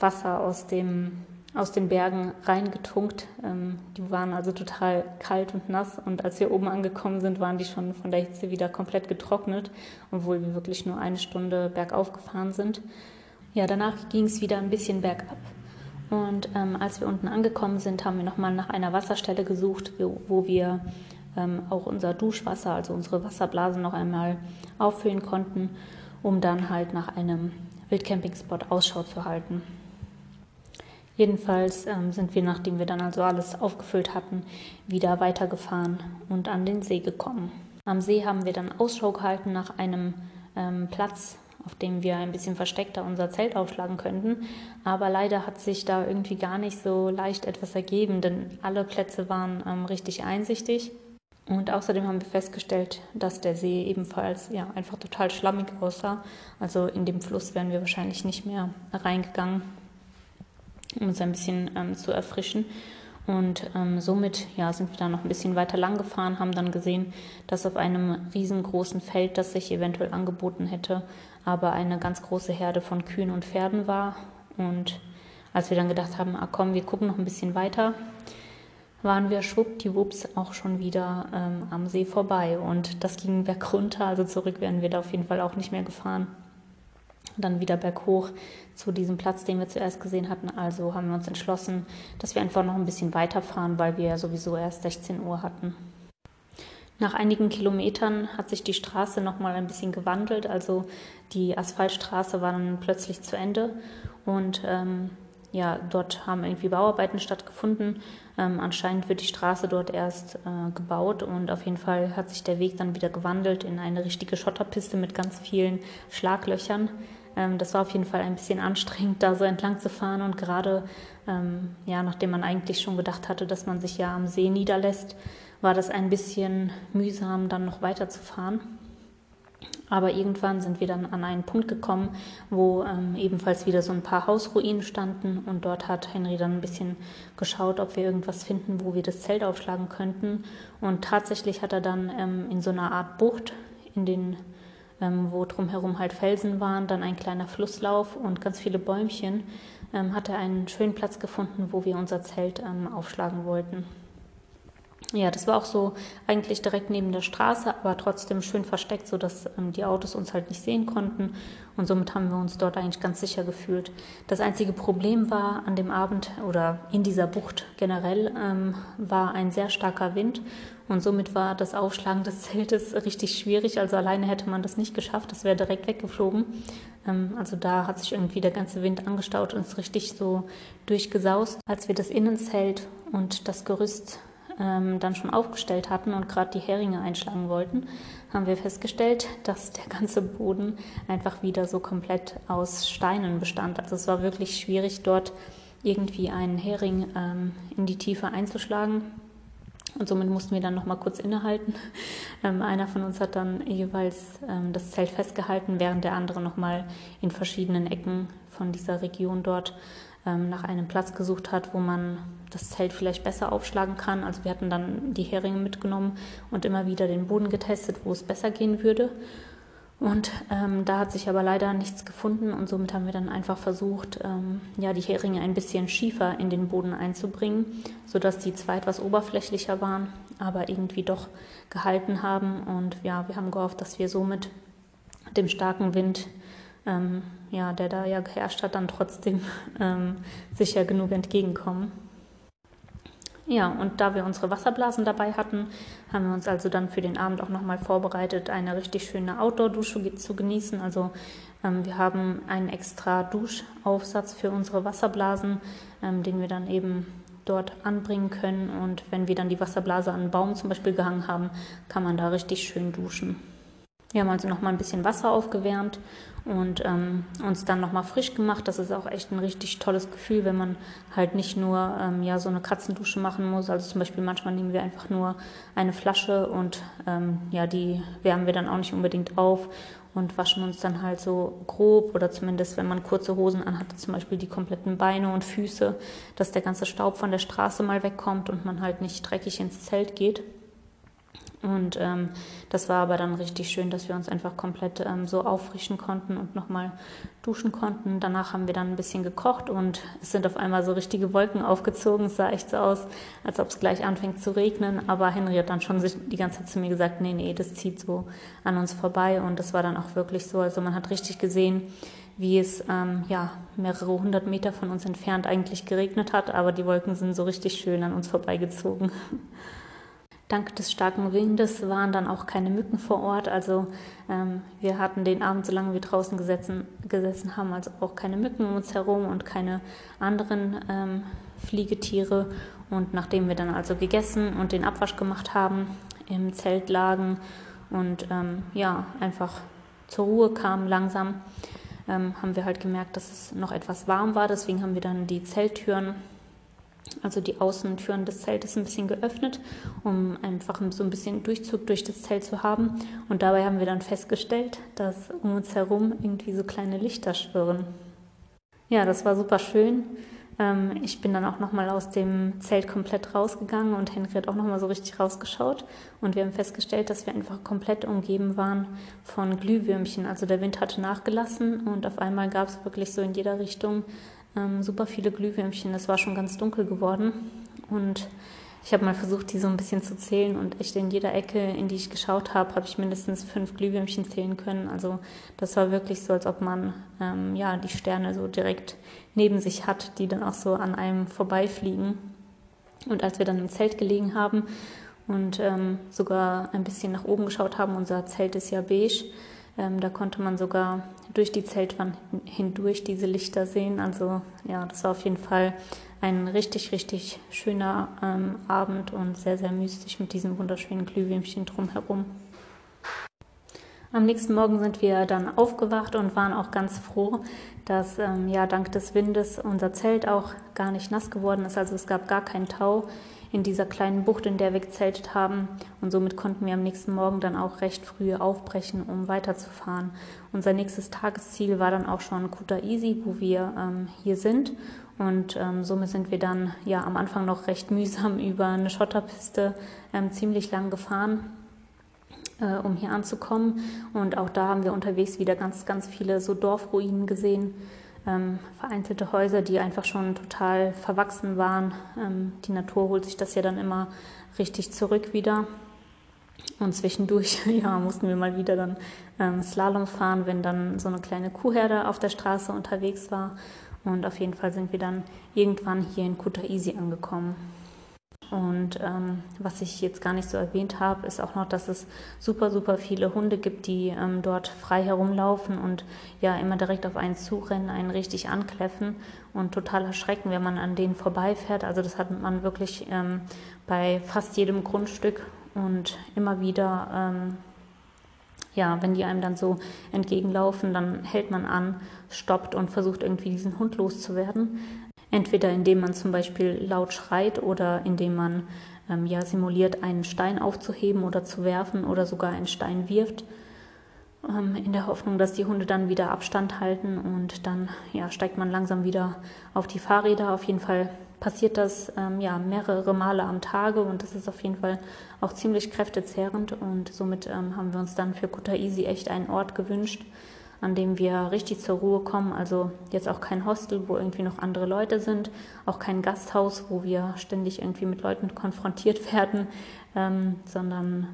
Wasser aus dem aus den Bergen reingetunkt. Ähm, die waren also total kalt und nass und als wir oben angekommen sind, waren die schon von der Hitze wieder komplett getrocknet, obwohl wir wirklich nur eine Stunde bergauf gefahren sind. Ja, danach ging es wieder ein bisschen bergab. Und ähm, als wir unten angekommen sind, haben wir nochmal nach einer Wasserstelle gesucht, wo, wir ähm, auch unser Duschwasser, also unsere Wasserblasen noch einmal auffüllen konnten, um dann halt nach einem Wildcampingspot Ausschau zu halten. Jedenfalls ähm, sind wir, nachdem wir dann also alles aufgefüllt hatten, wieder weitergefahren und an den See gekommen. Am See haben wir dann Ausschau gehalten nach einem ähm, Platz, auf dem wir ein bisschen versteckter unser Zelt aufschlagen könnten. Aber leider hat sich da irgendwie gar nicht so leicht etwas ergeben, denn alle Plätze waren ähm, richtig einsichtig. Und außerdem haben wir festgestellt, dass der See ebenfalls ja, einfach total schlammig aussah. Also in dem Fluss wären wir wahrscheinlich nicht mehr reingegangen um uns ein bisschen ähm, zu erfrischen. Und ähm, somit ja, sind wir dann noch ein bisschen weiter lang gefahren, haben dann gesehen, dass auf einem riesengroßen Feld, das sich eventuell angeboten hätte, aber eine ganz große Herde von Kühen und Pferden war. Und als wir dann gedacht haben, ah komm, wir gucken noch ein bisschen weiter, waren wir schwuppdiwupps auch schon wieder ähm, am See vorbei. Und das ging bergunter, also zurück wären wir da auf jeden Fall auch nicht mehr gefahren dann wieder berghoch zu diesem Platz, den wir zuerst gesehen hatten. Also haben wir uns entschlossen, dass wir einfach noch ein bisschen weiterfahren, weil wir ja sowieso erst 16 Uhr hatten. Nach einigen Kilometern hat sich die Straße noch mal ein bisschen gewandelt. Also die Asphaltstraße war dann plötzlich zu Ende und ähm, ja, dort haben irgendwie Bauarbeiten stattgefunden. Ähm, anscheinend wird die Straße dort erst äh, gebaut und auf jeden Fall hat sich der Weg dann wieder gewandelt in eine richtige Schotterpiste mit ganz vielen Schlaglöchern. Ähm, das war auf jeden Fall ein bisschen anstrengend, da so entlang zu fahren und gerade, ähm, ja, nachdem man eigentlich schon gedacht hatte, dass man sich ja am See niederlässt, war das ein bisschen mühsam, dann noch weiterzufahren. Aber irgendwann sind wir dann an einen Punkt gekommen, wo ähm, ebenfalls wieder so ein paar Hausruinen standen und dort hat Henry dann ein bisschen geschaut, ob wir irgendwas finden, wo wir das Zelt aufschlagen könnten. Und tatsächlich hat er dann ähm, in so einer Art Bucht, in den, ähm, wo drumherum halt Felsen waren, dann ein kleiner Flusslauf und ganz viele Bäumchen, ähm, hat er einen schönen Platz gefunden, wo wir unser Zelt ähm, aufschlagen wollten. Ja, das war auch so eigentlich direkt neben der Straße, aber trotzdem schön versteckt, sodass ähm, die Autos uns halt nicht sehen konnten. Und somit haben wir uns dort eigentlich ganz sicher gefühlt. Das einzige Problem war an dem Abend oder in dieser Bucht generell ähm, war ein sehr starker Wind. Und somit war das Aufschlagen des Zeltes richtig schwierig. Also alleine hätte man das nicht geschafft. Das wäre direkt weggeflogen. Ähm, also da hat sich irgendwie der ganze Wind angestaut und ist richtig so durchgesaust. Als wir das Innenzelt und das Gerüst ähm, dann schon aufgestellt hatten und gerade die Heringe einschlagen wollten, haben wir festgestellt, dass der ganze Boden einfach wieder so komplett aus Steinen bestand. Also es war wirklich schwierig, dort irgendwie einen Hering ähm, in die Tiefe einzuschlagen. Und somit mussten wir dann noch mal kurz innehalten. Ähm, einer von uns hat dann jeweils ähm, das Zelt festgehalten, während der andere noch mal in verschiedenen Ecken von dieser Region dort ähm, nach einem Platz gesucht hat, wo man das Zelt vielleicht besser aufschlagen kann. Also wir hatten dann die Heringe mitgenommen und immer wieder den Boden getestet, wo es besser gehen würde. Und ähm, da hat sich aber leider nichts gefunden und somit haben wir dann einfach versucht, ähm, ja, die Heringe ein bisschen schiefer in den Boden einzubringen, sodass die zwar etwas oberflächlicher waren, aber irgendwie doch gehalten haben. Und ja, wir haben gehofft, dass wir somit dem starken Wind, ähm, ja, der da ja geherrscht hat, dann trotzdem ähm, sicher genug entgegenkommen. Ja, und da wir unsere Wasserblasen dabei hatten, haben wir uns also dann für den Abend auch nochmal vorbereitet, eine richtig schöne Outdoor-Dusche zu genießen. Also ähm, wir haben einen extra Duschaufsatz für unsere Wasserblasen, ähm, den wir dann eben dort anbringen können. Und wenn wir dann die Wasserblase an einen Baum zum Beispiel gehangen haben, kann man da richtig schön duschen. Wir haben also nochmal ein bisschen Wasser aufgewärmt und ähm, uns dann nochmal frisch gemacht. Das ist auch echt ein richtig tolles Gefühl, wenn man halt nicht nur ähm, ja, so eine Katzendusche machen muss. Also zum Beispiel manchmal nehmen wir einfach nur eine Flasche und ähm, ja, die wärmen wir dann auch nicht unbedingt auf und waschen uns dann halt so grob oder zumindest, wenn man kurze Hosen anhat, zum Beispiel die kompletten Beine und Füße, dass der ganze Staub von der Straße mal wegkommt und man halt nicht dreckig ins Zelt geht. Und ähm, das war aber dann richtig schön, dass wir uns einfach komplett ähm, so auffrischen konnten und nochmal duschen konnten. Danach haben wir dann ein bisschen gekocht und es sind auf einmal so richtige Wolken aufgezogen. Es sah echt so aus, als ob es gleich anfängt zu regnen. Aber Henry hat dann schon die ganze Zeit zu mir gesagt, nee, nee, das zieht so an uns vorbei. Und das war dann auch wirklich so. Also man hat richtig gesehen, wie es ähm, ja, mehrere hundert Meter von uns entfernt eigentlich geregnet hat. Aber die Wolken sind so richtig schön an uns vorbeigezogen. Dank des starken Windes waren dann auch keine Mücken vor Ort. Also ähm, wir hatten den Abend, solange wir draußen gesessen, gesessen haben, also auch keine Mücken um uns herum und keine anderen ähm, Fliegetiere. Und nachdem wir dann also gegessen und den Abwasch gemacht haben, im Zelt lagen und ähm, ja, einfach zur Ruhe kamen langsam, ähm, haben wir halt gemerkt, dass es noch etwas warm war. Deswegen haben wir dann die Zelttüren also die Außentüren des Zeltes ein bisschen geöffnet, um einfach so ein bisschen Durchzug durch das Zelt zu haben. Und dabei haben wir dann festgestellt, dass um uns herum irgendwie so kleine Lichter schwirren. Ja, das war super schön. Ähm, ich bin dann auch nochmal aus dem Zelt komplett rausgegangen und Henry hat auch nochmal so richtig rausgeschaut. Und wir haben festgestellt, dass wir einfach komplett umgeben waren von Glühwürmchen. Also der Wind hatte nachgelassen und auf einmal gab es wirklich so in jeder Richtung ähm, super viele Glühwürmchen. Es war schon ganz dunkel geworden und ich habe mal versucht, die so ein bisschen zu zählen und echt in jeder Ecke, in die ich geschaut habe, habe ich mindestens fünf Glühwürmchen zählen können. Also das war wirklich so, als ob man ähm, ja die Sterne so direkt neben sich hat, die dann auch so an einem vorbeifliegen. Und als wir dann im Zelt gelegen haben und ähm, sogar ein bisschen nach oben geschaut haben, unser Zelt ist ja beige, ähm, da konnte man sogar durch die Zeltwand hindurch diese Lichter sehen. Also ja, das war auf jeden Fall ein richtig, richtig schöner ähm, Abend und sehr, sehr mystisch mit diesem wunderschönen Glühwürmchen drumherum. Am nächsten Morgen sind wir dann aufgewacht und waren auch ganz froh, dass ähm, ja dank des Windes unser Zelt auch gar nicht nass geworden ist. Also es gab gar keinen Tau in dieser kleinen Bucht, in der wir gezeltet haben. Und somit konnten wir am nächsten Morgen dann auch recht früh aufbrechen, um weiterzufahren. Unser nächstes Tagesziel war dann auch schon Kuta Easy, wo wir ähm, hier sind. Und ähm, somit sind wir dann ja am Anfang noch recht mühsam über eine Schotterpiste ähm, ziemlich lang gefahren äh, um hier anzukommen. Und auch da haben wir unterwegs wieder ganz, ganz viele so Dorfruinen gesehen ähm, vereinzelte Häuser, die einfach schon total verwachsen waren. Ähm, die Natur holt sich das ja dann immer richtig zurück wieder. Und zwischendurch ja, mussten wir mal wieder dann ähm, Slalom fahren, wenn dann so eine kleine Kuhherde auf der Straße unterwegs war. Und auf jeden Fall sind wir dann irgendwann hier in Kutaisi angekommen. Und ähm, was ich jetzt gar nicht so erwähnt habe, ist auch noch, dass es super, super viele Hunde gibt, die ähm, dort frei herumlaufen und ja immer direkt auf einen zurennen, einen richtig ankläffen und total erschrecken, wenn man an denen vorbeifährt. Also das hat man wirklich ähm, bei fast jedem Grundstück und immer wieder, ähm, ja, wenn die einem dann so entgegenlaufen, dann hält man an, stoppt und versucht irgendwie diesen Hund loszuwerden. Entweder indem man zum Beispiel laut schreit oder indem man ähm, ja, simuliert, einen Stein aufzuheben oder zu werfen oder sogar einen Stein wirft, ähm, in der Hoffnung, dass die Hunde dann wieder Abstand halten und dann ja, steigt man langsam wieder auf die Fahrräder. Auf jeden Fall passiert das ähm, ja mehrere Male am Tage und das ist auf jeden Fall auch ziemlich kräftezehrend und somit ähm, haben wir uns dann für Kutaisi echt einen Ort gewünscht, an dem wir richtig zur Ruhe kommen. Also jetzt auch kein Hostel, wo irgendwie noch andere Leute sind, auch kein Gasthaus, wo wir ständig irgendwie mit Leuten konfrontiert werden, ähm, sondern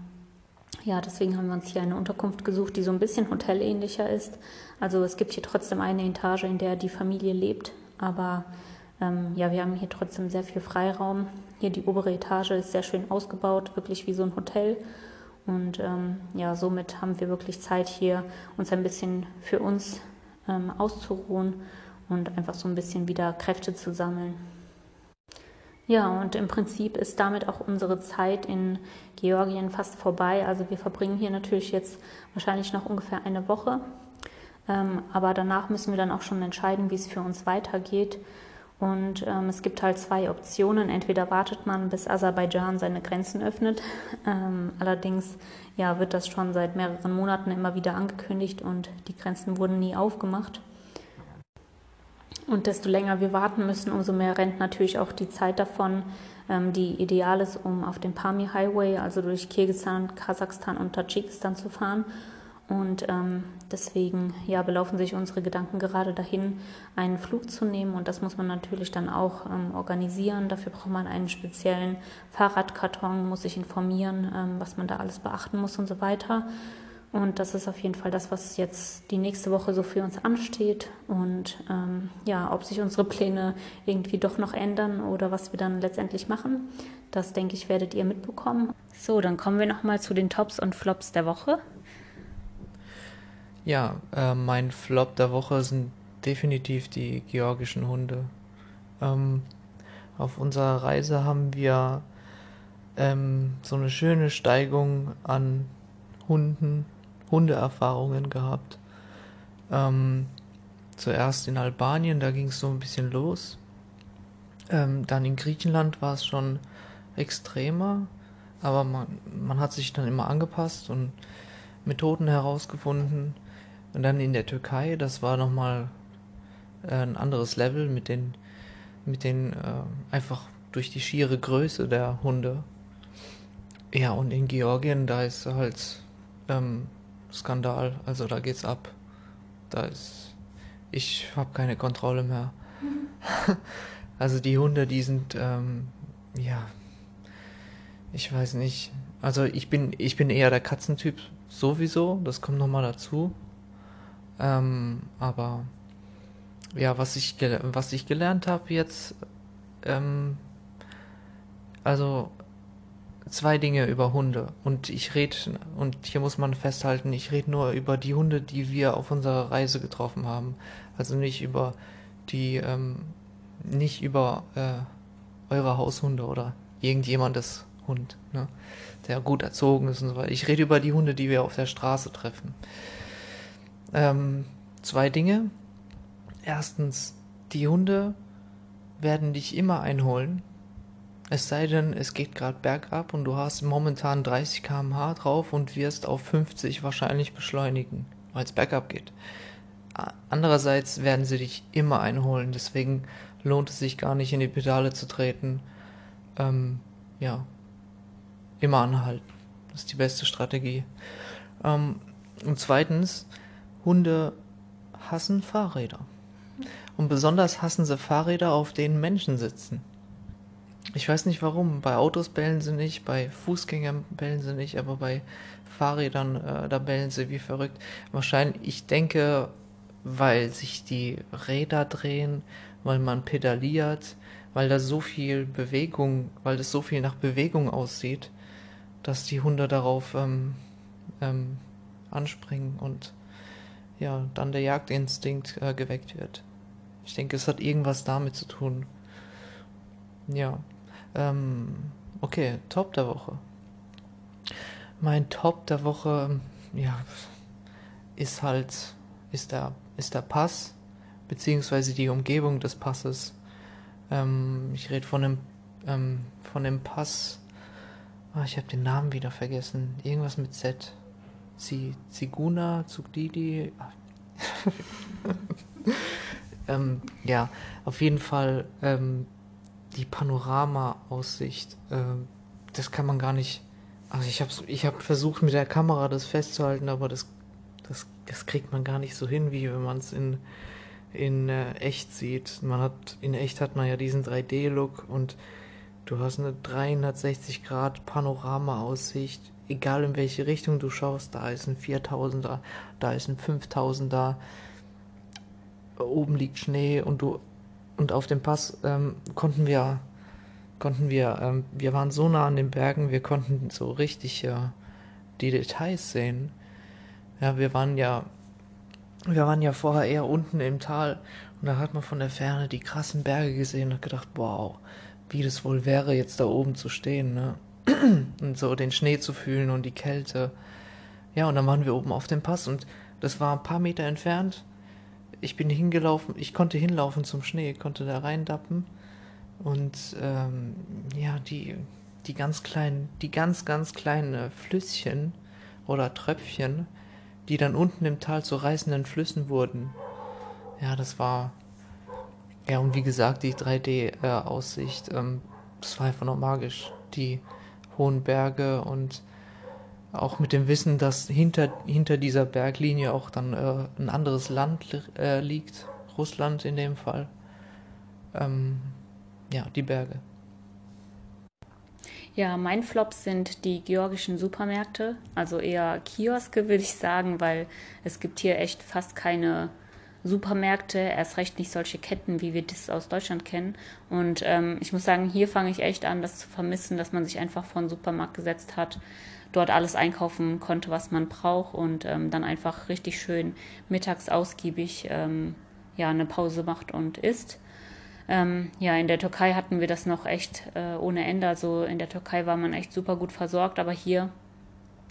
ja, deswegen haben wir uns hier eine Unterkunft gesucht, die so ein bisschen hotelähnlicher ist. Also es gibt hier trotzdem eine Etage, in der die Familie lebt, aber ähm, ja, wir haben hier trotzdem sehr viel Freiraum. Hier die obere Etage ist sehr schön ausgebaut, wirklich wie so ein Hotel. Und ähm, ja, somit haben wir wirklich Zeit hier, uns ein bisschen für uns ähm, auszuruhen und einfach so ein bisschen wieder Kräfte zu sammeln. Ja, und im Prinzip ist damit auch unsere Zeit in Georgien fast vorbei. Also wir verbringen hier natürlich jetzt wahrscheinlich noch ungefähr eine Woche. Ähm, aber danach müssen wir dann auch schon entscheiden, wie es für uns weitergeht. Und ähm, es gibt halt zwei Optionen. Entweder wartet man, bis Aserbaidschan seine Grenzen öffnet. Ähm, allerdings ja, wird das schon seit mehreren Monaten immer wieder angekündigt und die Grenzen wurden nie aufgemacht. Und desto länger wir warten müssen, umso mehr rennt natürlich auch die Zeit davon, ähm, die ideal ist, um auf dem Pamir Highway, also durch Kirgisistan, Kasachstan und Tadschikistan zu fahren. Und ähm, deswegen ja, belaufen sich unsere Gedanken gerade dahin, einen Flug zu nehmen. Und das muss man natürlich dann auch ähm, organisieren. Dafür braucht man einen speziellen Fahrradkarton, muss sich informieren, ähm, was man da alles beachten muss und so weiter. Und das ist auf jeden Fall das, was jetzt die nächste Woche so für uns ansteht. Und ähm, ja, ob sich unsere Pläne irgendwie doch noch ändern oder was wir dann letztendlich machen, das denke ich, werdet ihr mitbekommen. So, dann kommen wir nochmal zu den Tops und Flops der Woche. Ja, äh, mein Flop der Woche sind definitiv die georgischen Hunde. Ähm, auf unserer Reise haben wir ähm, so eine schöne Steigung an Hunden Hundeerfahrungen gehabt. Ähm, zuerst in Albanien, da ging es so ein bisschen los. Ähm, dann in Griechenland war es schon extremer, aber man, man hat sich dann immer angepasst und Methoden herausgefunden. Und dann in der Türkei, das war nochmal äh, ein anderes Level mit den, mit den äh, einfach durch die schiere Größe der Hunde. Ja, und in Georgien, da ist halt ähm, Skandal. Also da geht's ab. Da ist. Ich habe keine Kontrolle mehr. Mhm. also die Hunde, die sind, ähm, ja. Ich weiß nicht. Also ich bin, ich bin eher der Katzentyp sowieso. Das kommt nochmal dazu. Ähm, aber ja, was ich, was ich gelernt habe jetzt, ähm, also zwei Dinge über Hunde. Und ich rede, und hier muss man festhalten, ich rede nur über die Hunde, die wir auf unserer Reise getroffen haben. Also nicht über die, ähm, nicht über äh, eure Haushunde oder irgendjemandes Hund, ne, der gut erzogen ist und so weiter. Ich rede über die Hunde, die wir auf der Straße treffen. Ähm, zwei Dinge. Erstens, die Hunde werden dich immer einholen, es sei denn, es geht gerade bergab und du hast momentan 30 km/h drauf und wirst auf 50 wahrscheinlich beschleunigen, weil es bergab geht. Andererseits werden sie dich immer einholen, deswegen lohnt es sich gar nicht in die Pedale zu treten. Ähm, ja, immer anhalten. Das ist die beste Strategie. Ähm, und zweitens, Hunde hassen Fahrräder. Und besonders hassen sie Fahrräder, auf denen Menschen sitzen. Ich weiß nicht warum. Bei Autos bellen sie nicht, bei Fußgängern bellen sie nicht, aber bei Fahrrädern, äh, da bellen sie wie verrückt. Wahrscheinlich, ich denke, weil sich die Räder drehen, weil man pedaliert, weil da so viel Bewegung, weil das so viel nach Bewegung aussieht, dass die Hunde darauf ähm, ähm, anspringen und ja, dann der Jagdinstinkt äh, geweckt wird. Ich denke, es hat irgendwas damit zu tun. Ja. Ähm, okay, Top der Woche. Mein Top der Woche, ja, ist halt, ist der, ist der Pass, beziehungsweise die Umgebung des Passes. Ähm, ich rede von dem, ähm, von dem Pass, ah, ich habe den Namen wieder vergessen, irgendwas mit Z. Ziguna, Zugdidi. ähm, ja, auf jeden Fall ähm, die Panorama-Aussicht, äh, das kann man gar nicht. Also ich habe ich hab versucht mit der Kamera das festzuhalten, aber das, das, das kriegt man gar nicht so hin, wie wenn man es in, in äh, echt sieht. Man hat, in echt hat man ja diesen 3D-Look und du hast eine 360 Grad Panorama-Aussicht. Egal in welche Richtung du schaust, da ist ein 4000er, da ist ein 5000er, oben liegt Schnee und du und auf dem Pass ähm, konnten wir konnten wir ähm, wir waren so nah an den Bergen, wir konnten so richtig ja die Details sehen. Ja, wir waren ja wir waren ja vorher eher unten im Tal und da hat man von der Ferne die krassen Berge gesehen und gedacht, wow, wie das wohl wäre, jetzt da oben zu stehen, ne? und so den Schnee zu fühlen und die Kälte. Ja, und dann waren wir oben auf dem Pass und das war ein paar Meter entfernt ich bin hingelaufen, ich konnte hinlaufen zum Schnee, konnte da reindappen und ähm, ja, die, die ganz kleinen, die ganz, ganz kleinen Flüsschen oder Tröpfchen, die dann unten im Tal zu reißenden Flüssen wurden. Ja, das war, ja, und wie gesagt, die 3D-Aussicht, äh, ähm, das war einfach noch magisch. Die hohen Berge und auch mit dem Wissen, dass hinter, hinter dieser Berglinie auch dann äh, ein anderes Land äh, liegt, Russland in dem Fall. Ähm, ja, die Berge. Ja, mein Flop sind die georgischen Supermärkte, also eher Kioske, würde ich sagen, weil es gibt hier echt fast keine Supermärkte, erst recht nicht solche Ketten, wie wir das aus Deutschland kennen. Und ähm, ich muss sagen, hier fange ich echt an, das zu vermissen, dass man sich einfach vor den Supermarkt gesetzt hat dort alles einkaufen konnte, was man braucht und ähm, dann einfach richtig schön mittags ausgiebig ähm, ja, eine Pause macht und isst. Ähm, ja, in der Türkei hatten wir das noch echt äh, ohne Ende. Also in der Türkei war man echt super gut versorgt, aber hier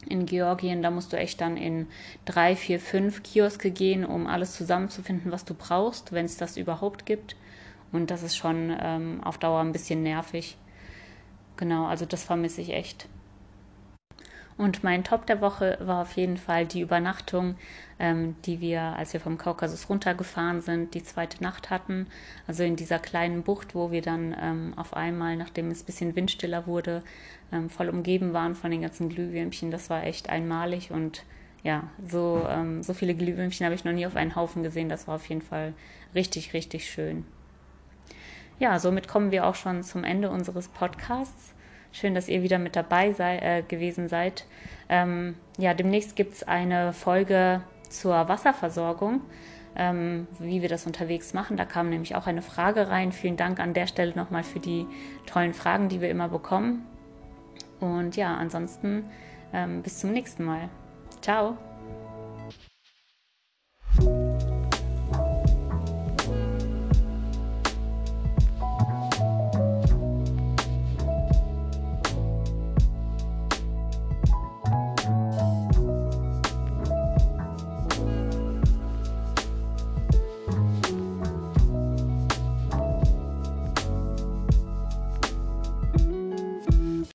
in Georgien, da musst du echt dann in drei, vier, fünf Kioske gehen, um alles zusammenzufinden, was du brauchst, wenn es das überhaupt gibt. Und das ist schon ähm, auf Dauer ein bisschen nervig. Genau, also das vermisse ich echt. Und mein Top der Woche war auf jeden Fall die Übernachtung, ähm, die wir, als wir vom Kaukasus runtergefahren sind, die zweite Nacht hatten. Also in dieser kleinen Bucht, wo wir dann ähm, auf einmal, nachdem es ein bisschen windstiller wurde, ähm, voll umgeben waren von den ganzen Glühwürmchen. Das war echt einmalig und ja, so, ähm, so viele Glühwürmchen habe ich noch nie auf einen Haufen gesehen. Das war auf jeden Fall richtig, richtig schön. Ja, somit kommen wir auch schon zum Ende unseres Podcasts. Schön, dass ihr wieder mit dabei sei, äh, gewesen seid. Ähm, ja, demnächst gibt es eine Folge zur Wasserversorgung, ähm, wie wir das unterwegs machen. Da kam nämlich auch eine Frage rein. Vielen Dank an der Stelle nochmal für die tollen Fragen, die wir immer bekommen. Und ja, ansonsten ähm, bis zum nächsten Mal. Ciao.